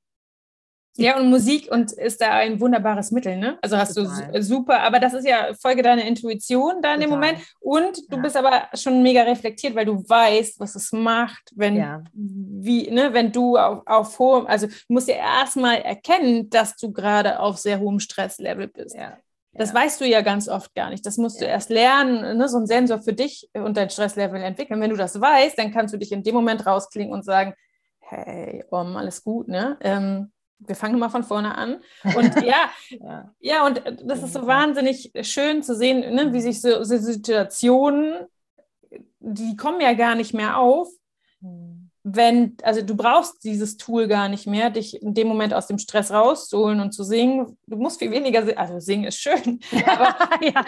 ja, und Musik und ist da ein wunderbares Mittel, ne? Also hast Total. du super, aber das ist ja Folge deiner Intuition da in dem Moment. Und du ja. bist aber schon mega reflektiert, weil du weißt, was es macht, wenn, ja. wie, ne, wenn du auf, auf hohem, also du musst ja erstmal erkennen, dass du gerade auf sehr hohem Stresslevel bist. Ja. Das weißt du ja ganz oft gar nicht. Das musst du erst lernen, ne, so einen Sensor für dich und dein Stresslevel entwickeln. Wenn du das weißt, dann kannst du dich in dem Moment rausklingen und sagen, hey, Om, alles gut, ne? Ähm, wir fangen mal von vorne an. *laughs* Und ja, ja, ja, und das ist so wahnsinnig schön zu sehen, ne, wie sich so, so Situationen, die kommen ja gar nicht mehr auf, hm wenn, also du brauchst dieses Tool gar nicht mehr, dich in dem Moment aus dem Stress rauszuholen und zu singen. Du musst viel weniger, also singen ist schön, *laughs* aber, ja.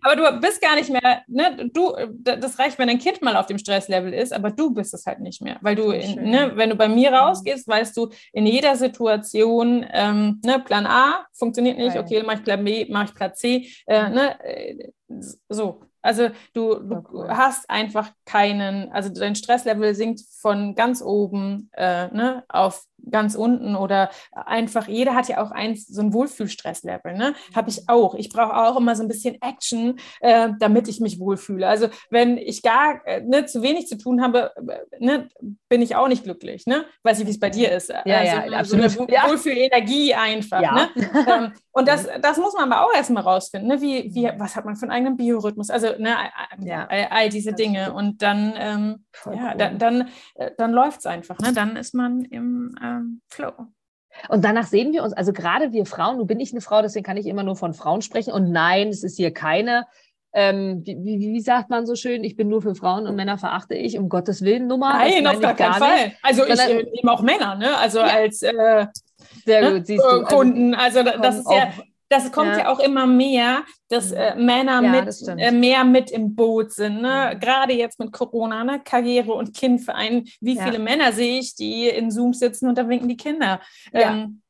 aber du bist gar nicht mehr, ne, du, das reicht, wenn dein Kind mal auf dem Stresslevel ist, aber du bist es halt nicht mehr, weil du, in, ne, wenn du bei mir rausgehst, weißt du, in jeder Situation, ähm, ne, Plan A funktioniert nicht, okay, mache ich Plan B, mache ich Plan C, äh, ne, äh, so, also du, du cool. hast einfach keinen, also dein Stresslevel sinkt von ganz oben äh, ne, auf ganz unten oder einfach, jeder hat ja auch eins, so ein Wohlfühlstresslevel, ne? Habe ich auch. Ich brauche auch immer so ein bisschen Action, äh, damit ich mich wohlfühle. Also wenn ich gar äh, ne, zu wenig zu tun habe, äh, ne, bin ich auch nicht glücklich, ne? Weiß ich, wie es bei dir ist. Ja, also, ja, absolut. So eine. Wohlfühlenergie einfach, ja. ne? ähm, und das, *laughs* das muss man aber auch erstmal rausfinden, ne? Wie, wie, was hat man für einen eigenen Biorhythmus? Also, ne, ja. all, all diese Dinge. Und dann, ähm, ja, cool. dann, dann, äh, dann läuft es einfach, ne? Dann ist man im ähm, Flow. Und danach sehen wir uns, also gerade wir Frauen, nun bin ich eine Frau, deswegen kann ich immer nur von Frauen sprechen. Und nein, es ist hier keine, ähm, wie, wie, sagt man so schön, ich bin nur für Frauen und Männer verachte ich, um Gottes Willen Nummer. Nein, auf gar keinen Fall. Also ich äh, nehme auch Männer, ne? Also ja. als äh, Sehr ne? gut, siehst du. Also Kunden. Also, also das ist ja, das kommt ja. ja, auch immer mehr, dass äh, Männer ja, mit, äh, mehr mit im Boot sind. Ne? Mhm. Gerade jetzt mit Corona, ne? Karriere und Kindverein. Wie ja. viele Männer sehe ich, die in Zoom sitzen und da winken die Kinder? Ähm,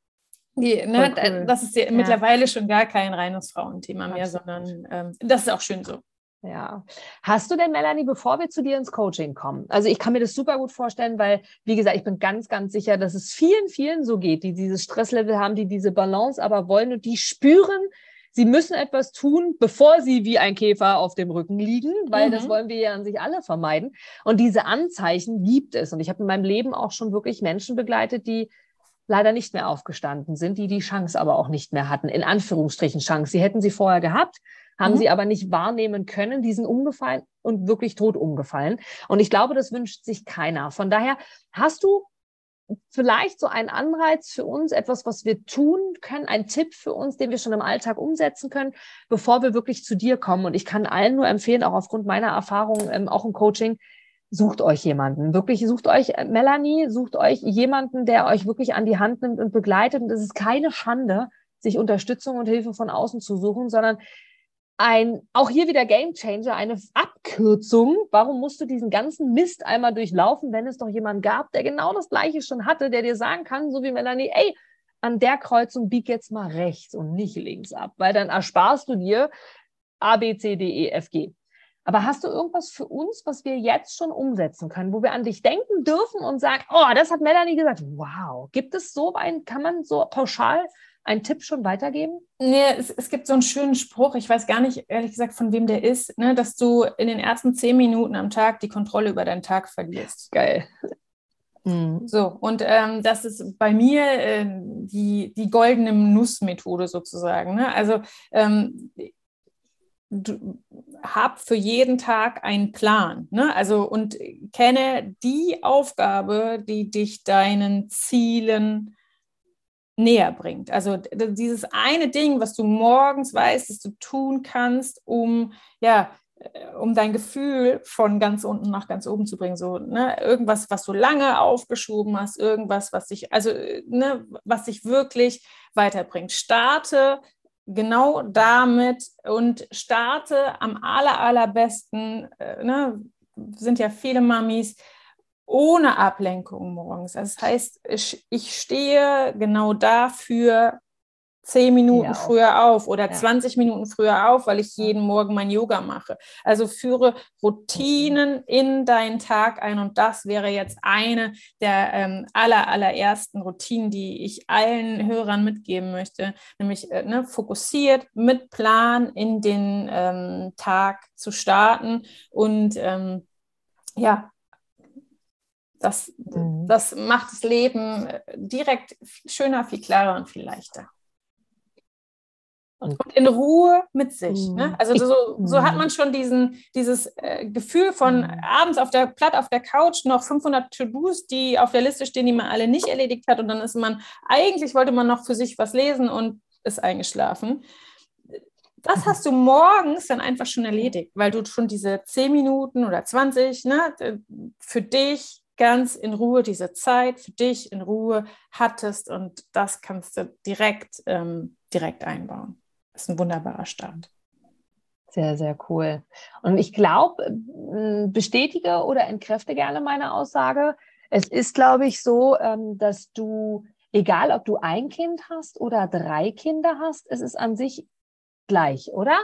die, ne? cool. Das ist ja, mittlerweile schon gar kein reines Frauenthema mehr, sondern ähm, das ist auch schön so. Ja. Hast du denn, Melanie, bevor wir zu dir ins Coaching kommen? Also ich kann mir das super gut vorstellen, weil, wie gesagt, ich bin ganz, ganz sicher, dass es vielen, vielen so geht, die dieses Stresslevel haben, die diese Balance aber wollen und die spüren, sie müssen etwas tun, bevor sie wie ein Käfer auf dem Rücken liegen, weil mhm. das wollen wir ja an sich alle vermeiden. Und diese Anzeichen gibt es. Und ich habe in meinem Leben auch schon wirklich Menschen begleitet, die leider nicht mehr aufgestanden sind, die die Chance aber auch nicht mehr hatten, in Anführungsstrichen Chance. Sie hätten sie vorher gehabt, haben mhm. sie aber nicht wahrnehmen können, die sind umgefallen und wirklich tot umgefallen. Und ich glaube, das wünscht sich keiner. Von daher hast du vielleicht so einen Anreiz für uns, etwas, was wir tun können, ein Tipp für uns, den wir schon im Alltag umsetzen können, bevor wir wirklich zu dir kommen. Und ich kann allen nur empfehlen, auch aufgrund meiner Erfahrung, ähm, auch im Coaching, sucht euch jemanden. Wirklich sucht euch äh, Melanie, sucht euch jemanden, der euch wirklich an die Hand nimmt und begleitet. Und es ist keine Schande, sich Unterstützung und Hilfe von außen zu suchen, sondern ein, auch hier wieder Game Changer, eine Abkürzung. Warum musst du diesen ganzen Mist einmal durchlaufen, wenn es doch jemanden gab, der genau das Gleiche schon hatte, der dir sagen kann, so wie Melanie, ey, an der Kreuzung bieg jetzt mal rechts und nicht links ab, weil dann ersparst du dir A, B, C, D, E, F, G. Aber hast du irgendwas für uns, was wir jetzt schon umsetzen können, wo wir an dich denken dürfen und sagen, oh, das hat Melanie gesagt. Wow. Gibt es so ein, kann man so pauschal einen Tipp schon weitergeben? Nee, es, es, gibt so einen schönen Spruch, ich weiß gar nicht, ehrlich gesagt, von wem der ist, ne, dass du in den ersten zehn Minuten am Tag die Kontrolle über deinen Tag verlierst. Geil. Mhm. So, und ähm, das ist bei mir äh, die, die goldene Nussmethode sozusagen. Ne? Also ähm, du hab für jeden Tag einen Plan. Ne? Also und kenne die Aufgabe, die dich deinen Zielen näher bringt. Also dieses eine Ding, was du morgens weißt, dass du tun kannst, um ja, äh, um dein Gefühl von ganz unten nach ganz oben zu bringen. So, ne? Irgendwas, was du lange aufgeschoben hast, irgendwas, was dich, also, ne, was dich wirklich weiterbringt. Starte genau damit und starte am aller, allerbesten, äh, ne, sind ja viele Mamis, ohne Ablenkung morgens. Das heißt, ich, ich stehe genau dafür zehn Minuten ja, früher auf oder ja. 20 Minuten früher auf, weil ich jeden Morgen mein Yoga mache. Also führe Routinen in deinen Tag ein und das wäre jetzt eine der ähm, aller, allerersten Routinen, die ich allen Hörern mitgeben möchte, nämlich äh, ne, fokussiert mit Plan in den ähm, Tag zu starten und ähm, ja, das, mhm. das macht das Leben direkt schöner, viel klarer und viel leichter. Und, und in Ruhe mit sich. Ne? Mhm. Also so, so hat mhm. man schon diesen, dieses äh, Gefühl von mhm. abends auf der Platt auf der Couch noch 500 To-Dos, die auf der Liste stehen, die man alle nicht erledigt hat. Und dann ist man, eigentlich wollte man noch für sich was lesen und ist eingeschlafen. Das hast du morgens dann einfach schon erledigt, weil du schon diese 10 Minuten oder 20 ne, für dich ganz in Ruhe diese Zeit für dich in Ruhe hattest und das kannst du direkt, ähm, direkt einbauen. Das ist ein wunderbarer Start. Sehr, sehr cool. Und ich glaube, äh, bestätige oder entkräfte gerne meine Aussage. Es ist, glaube ich, so, ähm, dass du, egal ob du ein Kind hast oder drei Kinder hast, es ist an sich gleich, oder?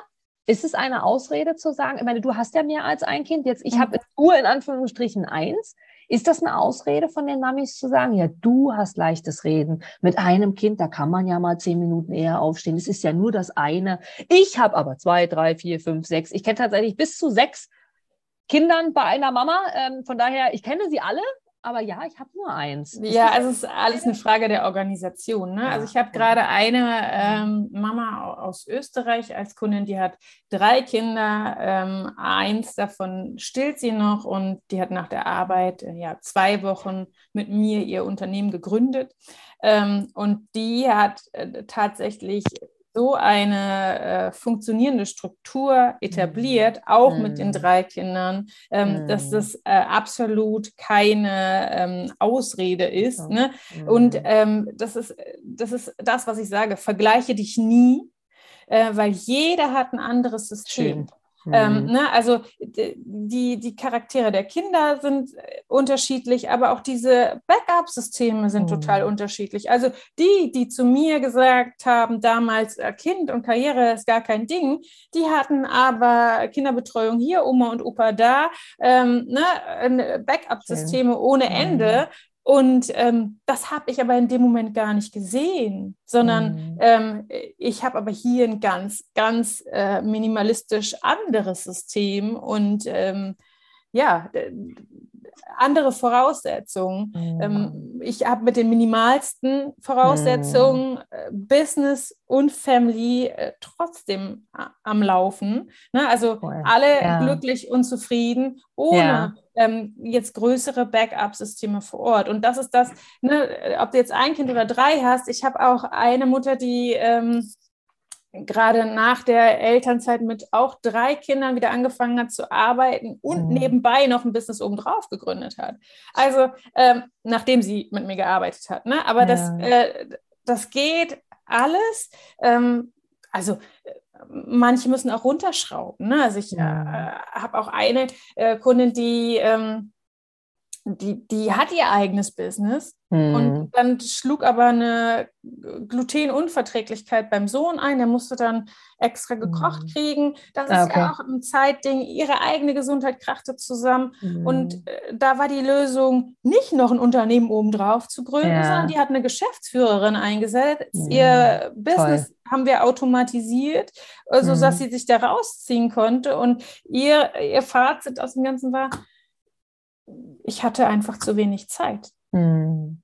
Ist es eine Ausrede zu sagen, ich meine, du hast ja mehr als ein Kind, jetzt ich mhm. habe nur in Anführungsstrichen eins. Ist das eine Ausrede von den Mamis zu sagen, ja, du hast leichtes Reden. Mit einem Kind, da kann man ja mal zehn Minuten eher aufstehen. Es ist ja nur das eine. Ich habe aber zwei, drei, vier, fünf, sechs. Ich kenne tatsächlich bis zu sechs Kindern bei einer Mama. Ähm, von daher, ich kenne sie alle aber ja, ich habe nur eins. ja, also es ist alles eine Frage der Organisation. Ne? Ja, also ich habe gerade eine ähm, Mama aus Österreich als Kundin, die hat drei Kinder, ähm, eins davon stillt sie noch und die hat nach der Arbeit äh, ja zwei Wochen mit mir ihr Unternehmen gegründet. Ähm, und die hat äh, tatsächlich so eine äh, funktionierende Struktur etabliert, auch mm. mit den mhm. drei Kindern, ähm, mm. dass mhm. das äh, absolut keine ähm, Ausrede ist. Oh. Ne? Und ähm, das, ist, das ist das, was ich sage, vergleiche dich nie, äh, weil jeder hat ein anderes System. Schön. Ähm, mhm. ne, also die, die Charaktere der Kinder sind äh, unterschiedlich, aber auch diese Backup-Systeme sind mhm. total unterschiedlich. Also die, die zu mir gesagt haben, damals äh, Kind und Karriere ist gar kein Ding, die hatten aber Kinderbetreuung hier, Oma und Opa da, ähm, ne, Backup-Systeme ohne Ende. Und ähm, das habe ich aber in dem Moment gar nicht gesehen, sondern mhm. ähm, ich habe aber hier ein ganz, ganz äh, minimalistisch anderes System und ähm, ja, andere Voraussetzungen. Mhm. Ähm, ich habe mit den minimalsten Voraussetzungen mhm. äh, Business und Family äh, trotzdem am Laufen. Ne? Also cool. alle ja. glücklich und zufrieden, ohne ja. ähm, jetzt größere Backup-Systeme vor Ort. Und das ist das, ne, ob du jetzt ein Kind oder drei hast. Ich habe auch eine Mutter, die ähm, gerade nach der Elternzeit mit auch drei Kindern wieder angefangen hat zu arbeiten und mhm. nebenbei noch ein Business obendrauf gegründet hat. Also ähm, nachdem sie mit mir gearbeitet hat. Ne? Aber ja. das, äh, das geht alles. Ähm, also manche müssen auch runterschrauben. Ne? Also ich äh, habe auch eine äh, Kundin, die ähm, die, die hat ihr eigenes Business hm. und dann schlug aber eine Glutenunverträglichkeit beim Sohn ein. Der musste dann extra gekocht hm. kriegen. Das ist okay. ja auch ein Zeitding. Ihre eigene Gesundheit krachte zusammen. Hm. Und äh, da war die Lösung, nicht noch ein Unternehmen obendrauf zu gründen, ja. sondern die hat eine Geschäftsführerin eingesetzt. Hm. Ihr Business Toll. haben wir automatisiert, so also, dass hm. sie sich da rausziehen konnte. Und ihr, ihr Fazit aus dem Ganzen war, ich hatte einfach zu wenig Zeit. Mhm.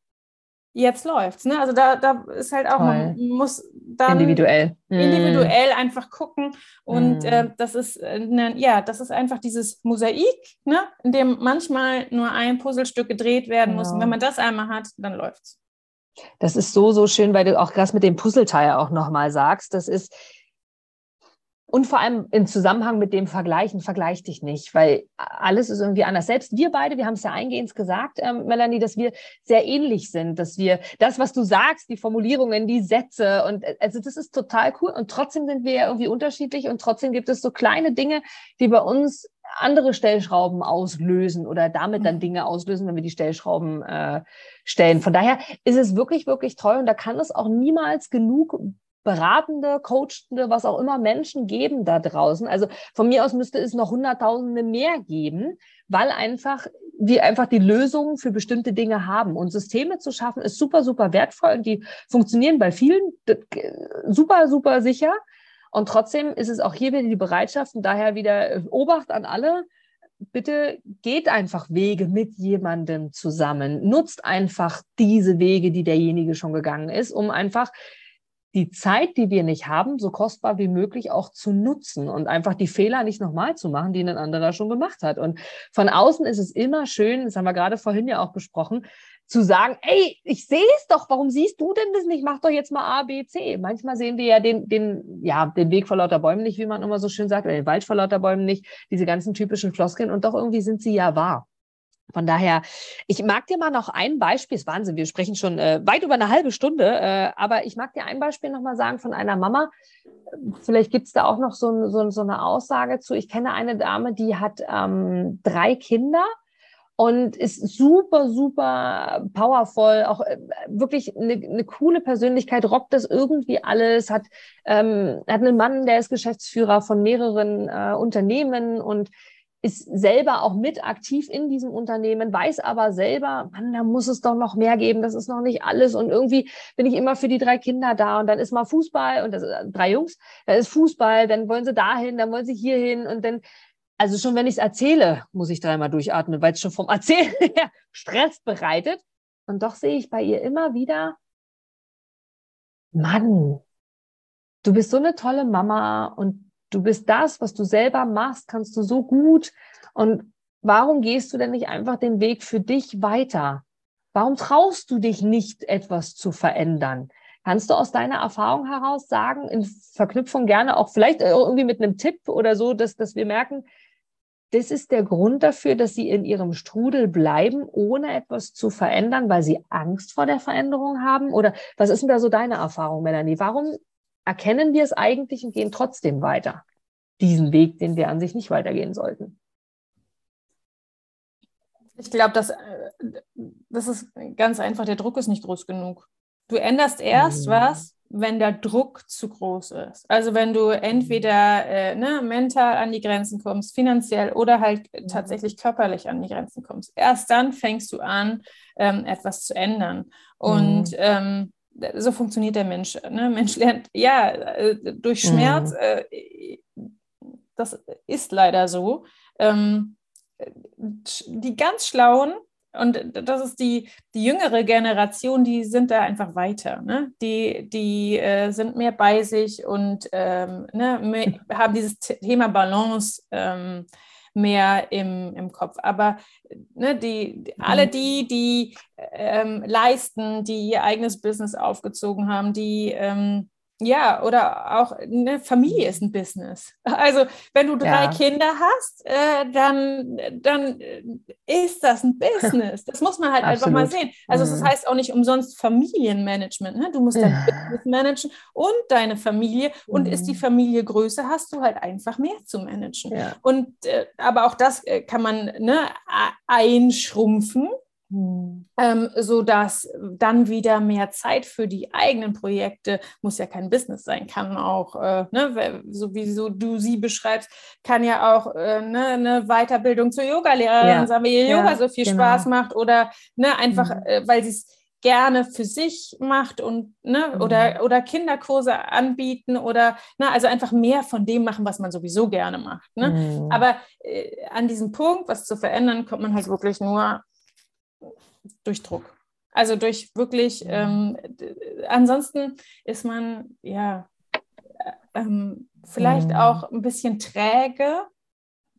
Jetzt läuft's, ne? Also da, da ist halt auch, Toll. man muss dann individuell, individuell mhm. einfach gucken. Und mhm. äh, das ist ne, ja, das ist einfach dieses Mosaik, ne? in dem manchmal nur ein Puzzlestück gedreht werden genau. muss. Und wenn genau. man das einmal hat, dann läuft's. Das ist so, so schön, weil du auch das mit dem Puzzleteil auch nochmal sagst. Das ist, Und vor allem im Zusammenhang mit dem Vergleichen, vergleich dich nicht, weil alles ist irgendwie anders. Selbst wir beide, wir haben es ja eingehend gesagt, ähm, Melanie, dass wir sehr ähnlich sind, dass wir das, was du sagst, die Formulierungen, die Sätze und äh, also das ist total cool. Und trotzdem sind wir ja irgendwie unterschiedlich und trotzdem gibt es so kleine Dinge, die bei uns andere Stellschrauben auslösen oder damit dann mhm. Dinge auslösen, wenn wir die Stellschrauben äh, stellen. Von daher ist es wirklich, wirklich toll und da kann es auch niemals genug beratende, coachende, was auch immer Menschen geben da draußen. Also von mir aus müsste es noch Hunderttausende mehr geben, weil einfach wir einfach die Lösungen für bestimmte Dinge haben. Und Systeme zu schaffen ist super, super wertvoll und die funktionieren bei vielen super, super sicher. Und trotzdem ist es auch hier wieder die Bereitschaft und daher wieder äh, Obacht an alle. Bitte geht einfach Wege mit jemandem zusammen. Nutzt einfach diese Wege, die derjenige schon gegangen ist, um einfach die Zeit, die wir nicht haben, so kostbar wie möglich auch zu nutzen und einfach die Fehler nicht nochmal zu machen, die ein anderer schon gemacht hat. Und von außen ist es immer schön, das haben wir gerade vorhin ja auch besprochen, zu sagen, ey, ich sehe es doch, warum siehst du denn das nicht? Mach doch jetzt mal A, B, C. Manchmal sehen wir ja den, den, ja, den Weg vor lauter Bäumen nicht, wie man immer so schön sagt, oder den Wald vor lauter Bäumen nicht, diese ganzen typischen Floskeln und doch irgendwie sind sie ja wahr. Von daher, ich mag dir mal noch ein Beispiel, ist Wahnsinn, wir sprechen schon äh, weit über eine halbe Stunde, äh, aber ich mag dir ein Beispiel nochmal sagen von einer Mama. Vielleicht gibt es da auch noch so, so, so, eine Aussage zu. Ich kenne eine Dame, die hat ähm, drei Kinder und ist super, super powerful, auch äh, wirklich eine, eine coole Persönlichkeit, rockt das irgendwie alles, hat, ähm, hat einen Mann, der ist Geschäftsführer von mehreren äh, Unternehmen und ist selber auch mit aktiv in diesem Unternehmen, weiß aber selber, Mann, da muss es doch noch mehr geben, das ist noch nicht alles. Und irgendwie bin ich immer für die drei Kinder da und dann ist mal Fußball und das äh, drei Jungs, da ist Fußball, dann wollen sie dahin, dann wollen sie hierhin und dann, also schon wenn ich es erzähle, muss ich dreimal durchatmen, weil es schon vom *laughs* Erzählen her Stress bereitet. Und doch sehe ich bei ihr immer wieder, Mann, du bist so eine tolle Mama und Du bist das, was du selber machst, kannst du so gut. Und warum gehst du denn nicht einfach den Weg für dich weiter? Warum traust du dich nicht, etwas zu verändern? Kannst du aus deiner Erfahrung heraus sagen, in Verknüpfung gerne auch vielleicht irgendwie mit einem Tipp oder so, dass, dass wir merken, das ist der Grund dafür, dass sie in ihrem Strudel bleiben, ohne etwas zu verändern, weil sie Angst vor der Veränderung haben? Oder was ist denn da so deine Erfahrung, Melanie? Warum erkennen wir es eigentlich und gehen trotzdem weiter. Diesen Weg, den wir an sich nicht weitergehen sollten. Ich glaube, das, äh, das ist ganz einfach, der Druck ist nicht groß genug. Du änderst erst mhm. was, wenn der Druck zu groß ist. Also wenn du entweder äh, ne, mental an die Grenzen kommst, finanziell oder halt mhm. tatsächlich körperlich an die Grenzen kommst. Erst dann fängst du an, ähm, etwas zu ändern. Und mhm. ähm, so funktioniert der Mensch. Ne? Mensch lernt, ja, äh, durch Schmerz, mhm. äh, das ist leider so. Ähm, die ganz Schlauen, und das ist die, die jüngere Generation, die sind da einfach weiter. Ne? Die, die äh, sind mehr bei sich und ähm, ne, mehr, *laughs* haben dieses Thema Balance ähm, mehr im, im Kopf. Aber ne, die, alle mhm. die, die ähm, leisten, die ihr eigenes Business aufgezogen haben, die ähm, ja, oder auch eine Familie ist ein Business. *laughs* Also wenn du drei ja. Kinder hast, äh, dann, dann ist das ein *laughs* Business. Das muss man halt einfach mal sehen. Also mhm. das heißt auch nicht umsonst Familienmanagement. Ne? Du musst dein ja. Business managen und deine Familie. Und mhm. ist die mhm. Familie größer, hast du halt einfach mehr zu managen. Ja. Und äh, aber auch das äh, kann man ne, einschrumpfen hm. Ähm, so dass dann wieder mehr Zeit für die eigenen Projekte, muss ja kein Business sein, kann auch, äh, ne, so wie so du sie beschreibst, kann ja auch äh, ne, eine Weiterbildung zur Yogalehrerin ja. sein, weil ihr ja, Yoga so viel genau. Spaß macht oder ne, einfach, mhm. äh, weil sie es gerne für sich macht und ne, mhm. oder, oder Kinderkurse anbieten oder ne, also einfach mehr von dem machen, was man sowieso gerne macht. Ne? Mhm. Aber äh, an diesem Punkt, was zu verändern, kommt man halt wirklich nur durch Druck. Also durch wirklich, ähm, ansonsten ist man ja äh, ähm, vielleicht mhm. auch ein bisschen träge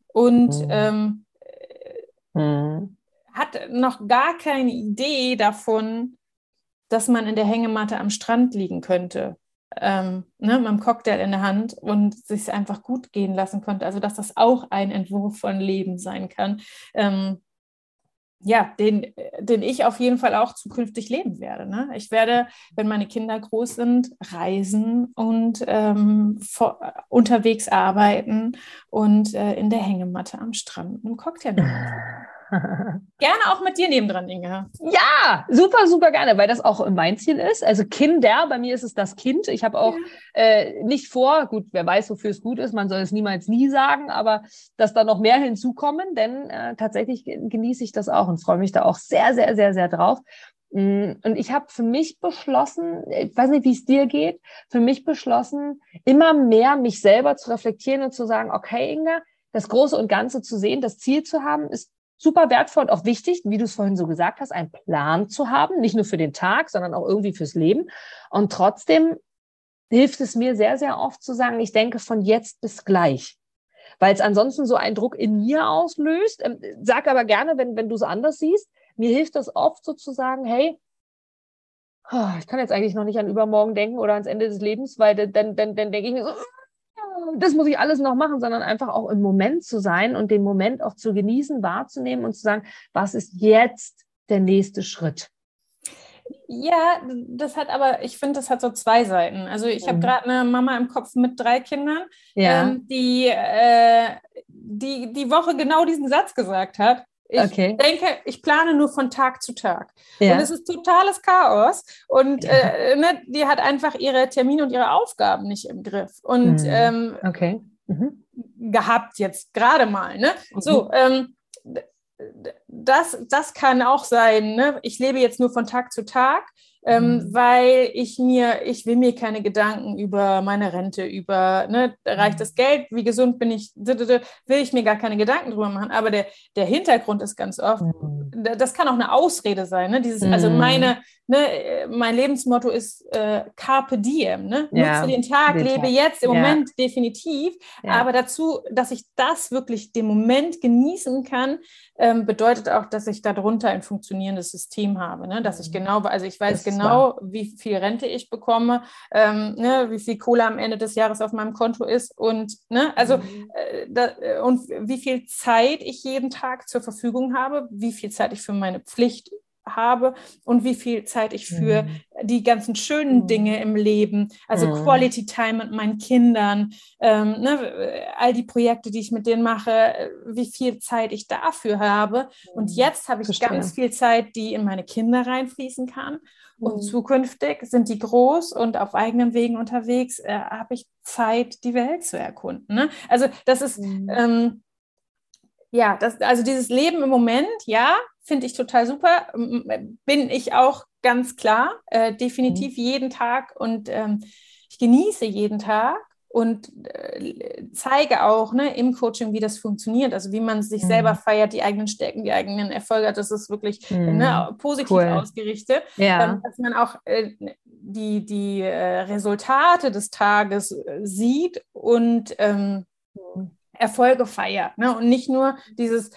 und mhm. ähm, mhm. hat noch gar keine Idee davon, dass man in der Hängematte am Strand liegen könnte. ähm, ne, mit einem Cocktail in der Hand und sich einfach gut gehen lassen konnte. Also dass das auch ein Entwurf von Leben sein kann. Ähm, ja, den, den ich auf jeden Fall auch zukünftig leben werde. Ne? Ich werde, wenn meine Kinder groß sind, reisen und ähm, vor, unterwegs arbeiten und äh, in der Hängematte am Strand einen Cocktail machen. *laughs* *laughs* gerne auch mit dir nebendran, Inge. Ja, super, super gerne, weil das auch mein Ziel ist. Also Kinder, bei mir ist es das Kind. Ich habe auch ja. äh, nicht vor, gut, wer weiß, wofür es gut ist, man soll es niemals nie sagen, aber dass da noch mehr hinzukommen, denn äh, tatsächlich genieße ich das auch und freue mich da auch sehr, sehr, sehr, sehr drauf. Mm, und ich habe für mich beschlossen, ich weiß nicht, wie es dir geht, für mich beschlossen, immer mehr mich selber zu reflektieren und zu sagen, okay, Inga, das Große und Ganze zu sehen, das Ziel zu haben, ist super wertvoll und auch wichtig, wie du es vorhin so gesagt hast, einen Plan zu haben, nicht nur für den Tag, sondern auch irgendwie fürs Leben. Und trotzdem hilft es mir sehr, sehr oft zu sagen, ich denke von jetzt bis gleich. Weil es ansonsten so einen Druck in mir auslöst. Ähm, sag aber gerne, wenn, wenn du es anders siehst. Mir hilft das oft sozusagen, hey, oh, ich kann jetzt eigentlich noch nicht an übermorgen denken oder ans Ende des Lebens, weil dann, dann, dann denke ich mir so, das muss ich alles noch machen, sondern einfach auch im Moment zu sein und den Moment auch zu genießen, wahrzunehmen und zu sagen, was ist jetzt der nächste Schritt? Ja, das hat aber, ich finde, das hat so zwei Seiten. Also ich mhm. habe gerade eine Mama im Kopf mit drei Kindern, ja. ähm, die, äh, die die Woche genau diesen Satz gesagt hat. Ich okay. denke, ich plane nur von Tag zu Tag. Ja. Und es ist totales Chaos. Und ja. äh, ne, die hat einfach ihre Termine und ihre Aufgaben nicht im Griff. Und mhm. ähm, okay. Mhm. gehabt jetzt gerade mal. Ne? Mhm. So, ähm, das, das kann auch sein. Ne? Ich lebe jetzt nur von Tag zu Tag ähm, mhm. weil ich mir, ich will mir keine Gedanken über meine Rente, über, ne, reicht mhm. das Geld, wie gesund bin ich, will ich mir gar keine Gedanken drüber machen. Aber der, der Hintergrund ist ganz oft, mhm. das kann auch eine Ausrede sein, ne? Dieses, also mhm. meine, ne, mein Lebensmotto ist äh, Carpe Diem, ne? Ja, Nutze den Tag, den lebe Tag. jetzt, im ja. Moment definitiv. Ja. Aber dazu, dass ich das wirklich den Moment genießen kann, ähm, bedeutet auch, dass ich darunter ein funktionierendes System habe, ne? Dass ich mhm. genau, also ich weiß genau, wie viel Rente ich bekomme, ähm, ne, wie viel Kohle am Ende des Jahres auf meinem Konto ist und ne, also mhm. äh, da, äh, und wie viel Zeit ich jeden Tag zur Verfügung habe, wie viel Zeit ich für meine Pflicht habe und wie viel Zeit ich für mhm. die ganzen schönen mhm. Dinge im Leben, also mhm. Quality Time mit meinen Kindern, ähm, ne, all die Projekte, die ich mit denen mache, wie viel Zeit ich dafür habe. Und mhm. jetzt habe ich Verstehe. ganz viel Zeit, die in meine Kinder reinfließen kann. Und mhm. zukünftig sind die groß und auf eigenen Wegen unterwegs, äh, habe ich Zeit, die Welt zu erkunden. Ne? Also das ist, mhm. ähm, ja, das, also dieses Leben im Moment, ja, finde ich total super. Bin ich auch ganz klar, äh, definitiv mhm. jeden Tag und ähm, ich genieße jeden Tag und äh, zeige auch ne, im Coaching, wie das funktioniert, also wie man sich mhm. selber feiert, die eigenen Stärken, die eigenen Erfolge, das ist wirklich mhm. ne, positiv cool. ausgerichtet, ja. ähm, dass man auch äh, die, die äh, Resultate des Tages äh, sieht und ähm. Erfolge feiert ne? und nicht nur dieses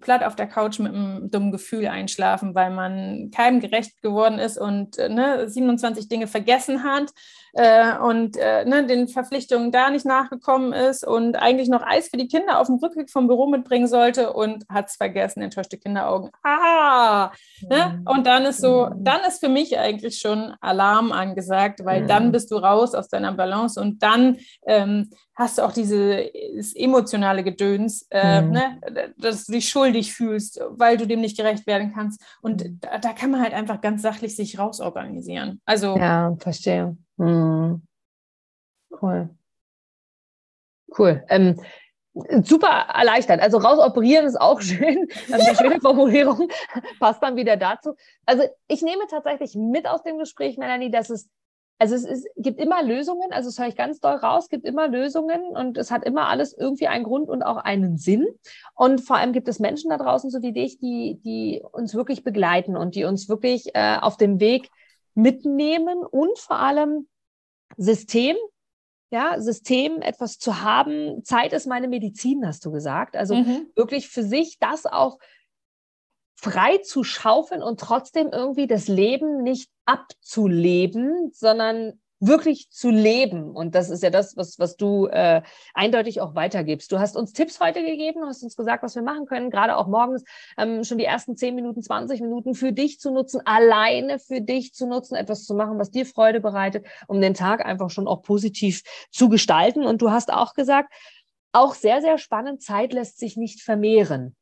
platt auf der Couch mit einem dummen Gefühl einschlafen, weil man keinem gerecht geworden ist und äh, ne, 27 Dinge vergessen hat äh, und äh, ne, den Verpflichtungen da nicht nachgekommen ist und eigentlich noch Eis für die Kinder auf dem Rückweg vom Büro mitbringen sollte und hat es vergessen, enttäuschte Kinderaugen. Ah! Ne? Mhm. Und dann ist so, mhm. dann ist für mich eigentlich schon Alarm angesagt, weil dann mhm. bist du raus aus deiner Balance und dann ähm, hast du auch dieses emotionale Gedöns, äh, mhm. ne, dass du dich schuldig fühlst, weil du dem nicht gerecht werden kannst. Und da, da kann man halt einfach ganz sachlich sich rausorganisieren. Also ja, verstehe. Mhm. Cool. Cool. Ähm, super erleichtert. Also rausoperieren ist auch *laughs* schön. Also eine schöne Formulierung *laughs* passt dann wieder dazu. Also ich nehme tatsächlich mit aus dem Gespräch, Melanie, dass es also es ist, gibt immer Lösungen, also das höre ich ganz doll raus, gibt immer Lösungen und es hat immer alles irgendwie einen Grund und auch einen Sinn. Und vor allem gibt es Menschen da draußen, so wie dich, die, die uns wirklich begleiten und die uns wirklich äh, auf dem Weg mitnehmen und vor allem System, ja, System, etwas zu haben. Zeit ist meine Medizin, hast du gesagt. Also mhm. wirklich für sich das auch frei zu schaufeln und trotzdem irgendwie das Leben nicht abzuleben, sondern wirklich zu leben. Und das ist ja das, was, was du äh, eindeutig auch weitergibst. Du hast uns Tipps heute gegeben, hast uns gesagt, was wir machen können, gerade auch morgens ähm, schon die ersten 10 Minuten, 20 Minuten für dich zu nutzen, alleine für dich zu nutzen, etwas zu machen, was dir Freude bereitet, um den Tag einfach schon auch positiv zu gestalten. Und du hast auch gesagt, auch sehr, sehr spannend, Zeit lässt sich nicht vermehren.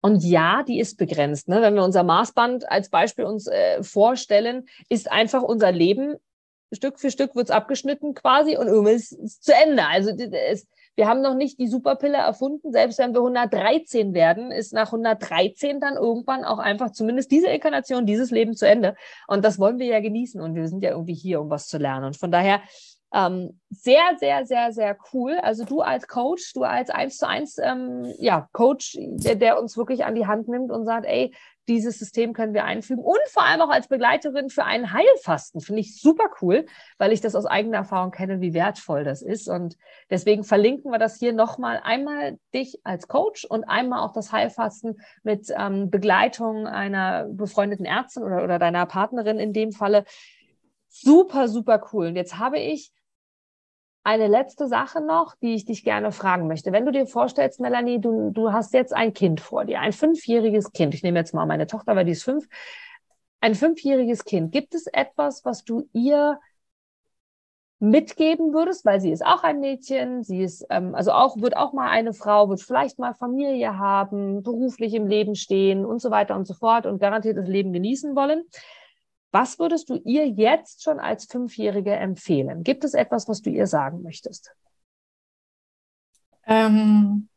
Und ja, die ist begrenzt. Ne? Wenn wir unser Maßband als Beispiel uns äh, vorstellen, ist einfach unser Leben Stück für Stück wird's abgeschnitten quasi und irgendwann ist es zu Ende. Also es, wir haben noch nicht die Superpille erfunden. Selbst wenn wir 113 werden, ist nach 113 dann irgendwann auch einfach zumindest diese Inkarnation, dieses Leben zu Ende. Und das wollen wir ja genießen und wir sind ja irgendwie hier, um was zu lernen. Und von daher ähm, sehr, sehr, sehr, sehr cool. Also du als Coach, du als eins zu eins ähm, ja, Coach, der, der uns wirklich an die Hand nimmt und sagt, ey, dieses System können wir einfügen und vor allem auch als Begleiterin für einen Heilfasten. Finde ich super cool, weil ich das aus eigener Erfahrung kenne, wie wertvoll das ist. Und deswegen verlinken wir das hier nochmal einmal dich als Coach und einmal auch das Heilfasten mit ähm, Begleitung einer befreundeten Ärztin oder, oder deiner Partnerin in dem Falle. Super, super cool. Und jetzt habe ich eine letzte Sache noch, die ich dich gerne fragen möchte. Wenn du dir vorstellst, Melanie, du, du hast jetzt ein Kind vor dir, ein fünfjähriges Kind. Ich nehme jetzt mal meine Tochter, weil die ist fünf. Ein fünfjähriges Kind. Gibt es etwas, was du ihr mitgeben würdest, weil sie ist auch ein Mädchen, sie ist ähm, also auch wird auch mal eine Frau, wird vielleicht mal Familie haben, beruflich im Leben stehen und so weiter und so fort und garantiert das Leben genießen wollen. Was würdest du ihr jetzt schon als Fünfjährige empfehlen? Gibt es etwas, was du ihr sagen möchtest? Ähm,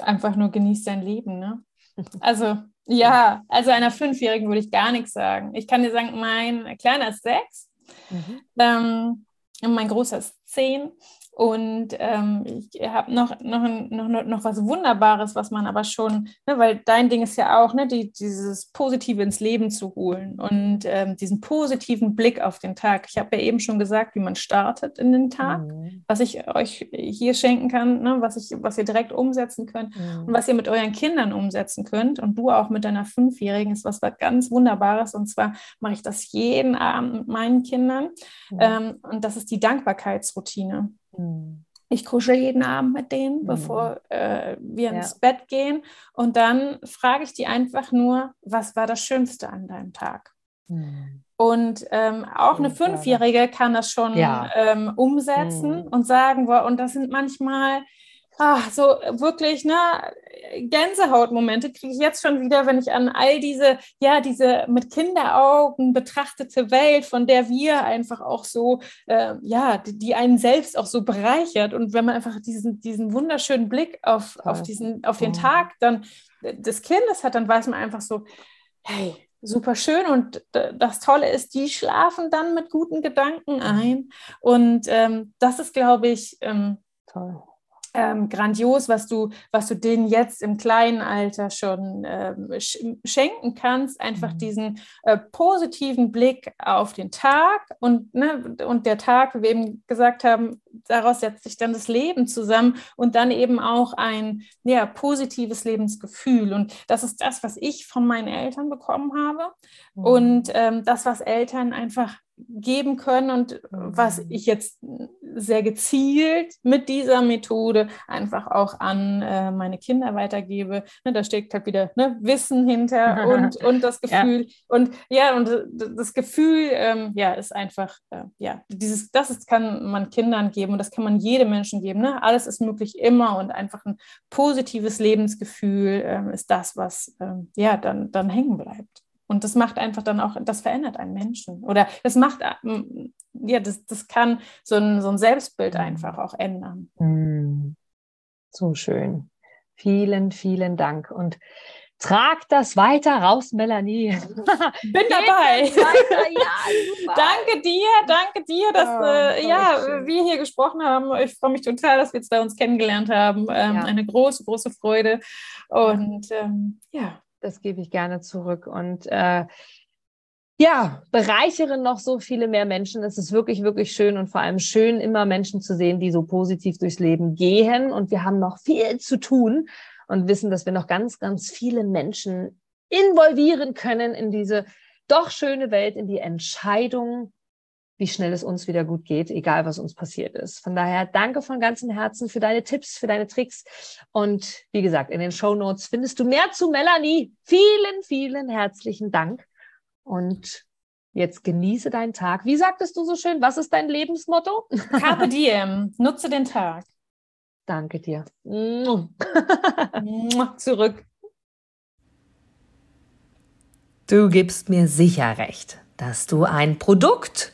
einfach nur genießt dein Leben, ne? *laughs* Also, ja, also einer Fünfjährigen würde ich gar nichts sagen. Ich kann dir sagen, mein Kleiner ist sechs mhm. ähm, und mein Großer ist zehn. Und ähm, ich habe noch, noch, noch, noch was Wunderbares, was man aber schon, ne, weil dein Ding ist ja auch, ne, die, dieses Positive ins Leben zu holen und ähm, diesen positiven Blick auf den Tag. Ich habe ja eben schon gesagt, wie man startet in den Tag, mhm. was ich euch hier schenken kann, ne, was, ich, was ihr direkt umsetzen könnt mhm. und was ihr mit euren Kindern umsetzen könnt. Und du auch mit deiner Fünfjährigen ist was, was ganz Wunderbares. Und zwar mache ich das jeden Abend mit meinen Kindern. Mhm. Ähm, und das ist die Dankbarkeitsroutine. Mhm. Ich kuschel jeden Abend mit denen, mhm. bevor äh, wir ins ja. Bett gehen. Und dann frage ich die einfach nur, was war das Schönste an deinem Tag? Mhm. Und ähm, auch eine Fünfjährige kann das schon ja. ähm, umsetzen mhm. und sagen, und das sind manchmal ach, so wirklich, ne, Gänsehautmomente kriege ich jetzt schon wieder, wenn ich an all diese, ja, diese mit Kinderaugen betrachtete Welt, von der wir einfach auch so, äh, ja, die, die, einen selbst auch so bereichert. Und wenn man einfach diesen, diesen wunderschönen Blick auf, auf, diesen, auf den. Tag dann des Kindes hat, dann weiß man einfach so, hey, super schön. Und das Tolle ist, die schlafen dann mit guten Gedanken ein. Und ähm, das ist, glaube ich, ähm, toll ähm, grandios, was du, was du denen jetzt im kleinen Alter schon ähm, sch schenken kannst. Einfach mhm. diesen äh, positiven Blick auf den Tag und, ne, und der Tag, wie wir eben gesagt haben, daraus setzt sich dann das Leben zusammen und dann eben auch ein ja, positives Lebensgefühl. Und das ist das, was ich von meinen Eltern bekommen habe mhm. und ähm, das, was Eltern einfach geben können und was mhm. ich jetzt sehr gezielt mit dieser Methode einfach auch an äh, meine Kinder weitergebe. Ne, da steckt halt wieder ne, Wissen hinter *laughs* und, und das Gefühl. Ja. Und ja, und das Gefühl, ähm, ja, ist einfach, äh, ja, dieses, das ist, kann man Kindern geben und das kann man jedem Menschen geben. Ne? Alles ist möglich immer und einfach ein positives Lebensgefühl äh, ist das, was ähm, ja dann, dann hängen bleibt. Und das macht einfach dann auch, das verändert einen Menschen. Oder das macht, ja, das, das kann so ein, so ein Selbstbild einfach auch ändern. Mm. So schön. Vielen, vielen Dank. Und trag das weiter raus, Melanie. *laughs* Bin dabei. Ja, *laughs* danke dir, danke dir, dass oh, äh, ja, wir hier gesprochen haben. Ich freue mich total, dass wir jetzt da uns kennengelernt haben. Ähm, ja. Eine große, große Freude. Und ähm, ja das gebe ich gerne zurück. Und äh, ja, bereichere noch so viele mehr Menschen. Es ist wirklich, wirklich schön und vor allem schön, immer Menschen zu sehen, die so positiv durchs Leben gehen. Und wir haben noch viel zu tun und wissen, dass wir noch ganz, ganz viele Menschen involvieren können in diese doch schöne Welt in die Entscheidung, wie schnell es uns wieder gut geht, egal was uns passiert ist. Von daher danke von ganzem Herzen für deine Tipps, für deine Tricks. Und wie gesagt, in den Show Notes findest du mehr zu Melanie. Vielen, vielen herzlichen Dank. Und jetzt genieße deinen Tag. Wie sagtest du so schön? Was ist dein Lebensmotto? *laughs* Carpe diem. Nutze den Tag. Danke dir. *laughs* Zurück. Du gibst mir sicher recht, dass du ein Produkt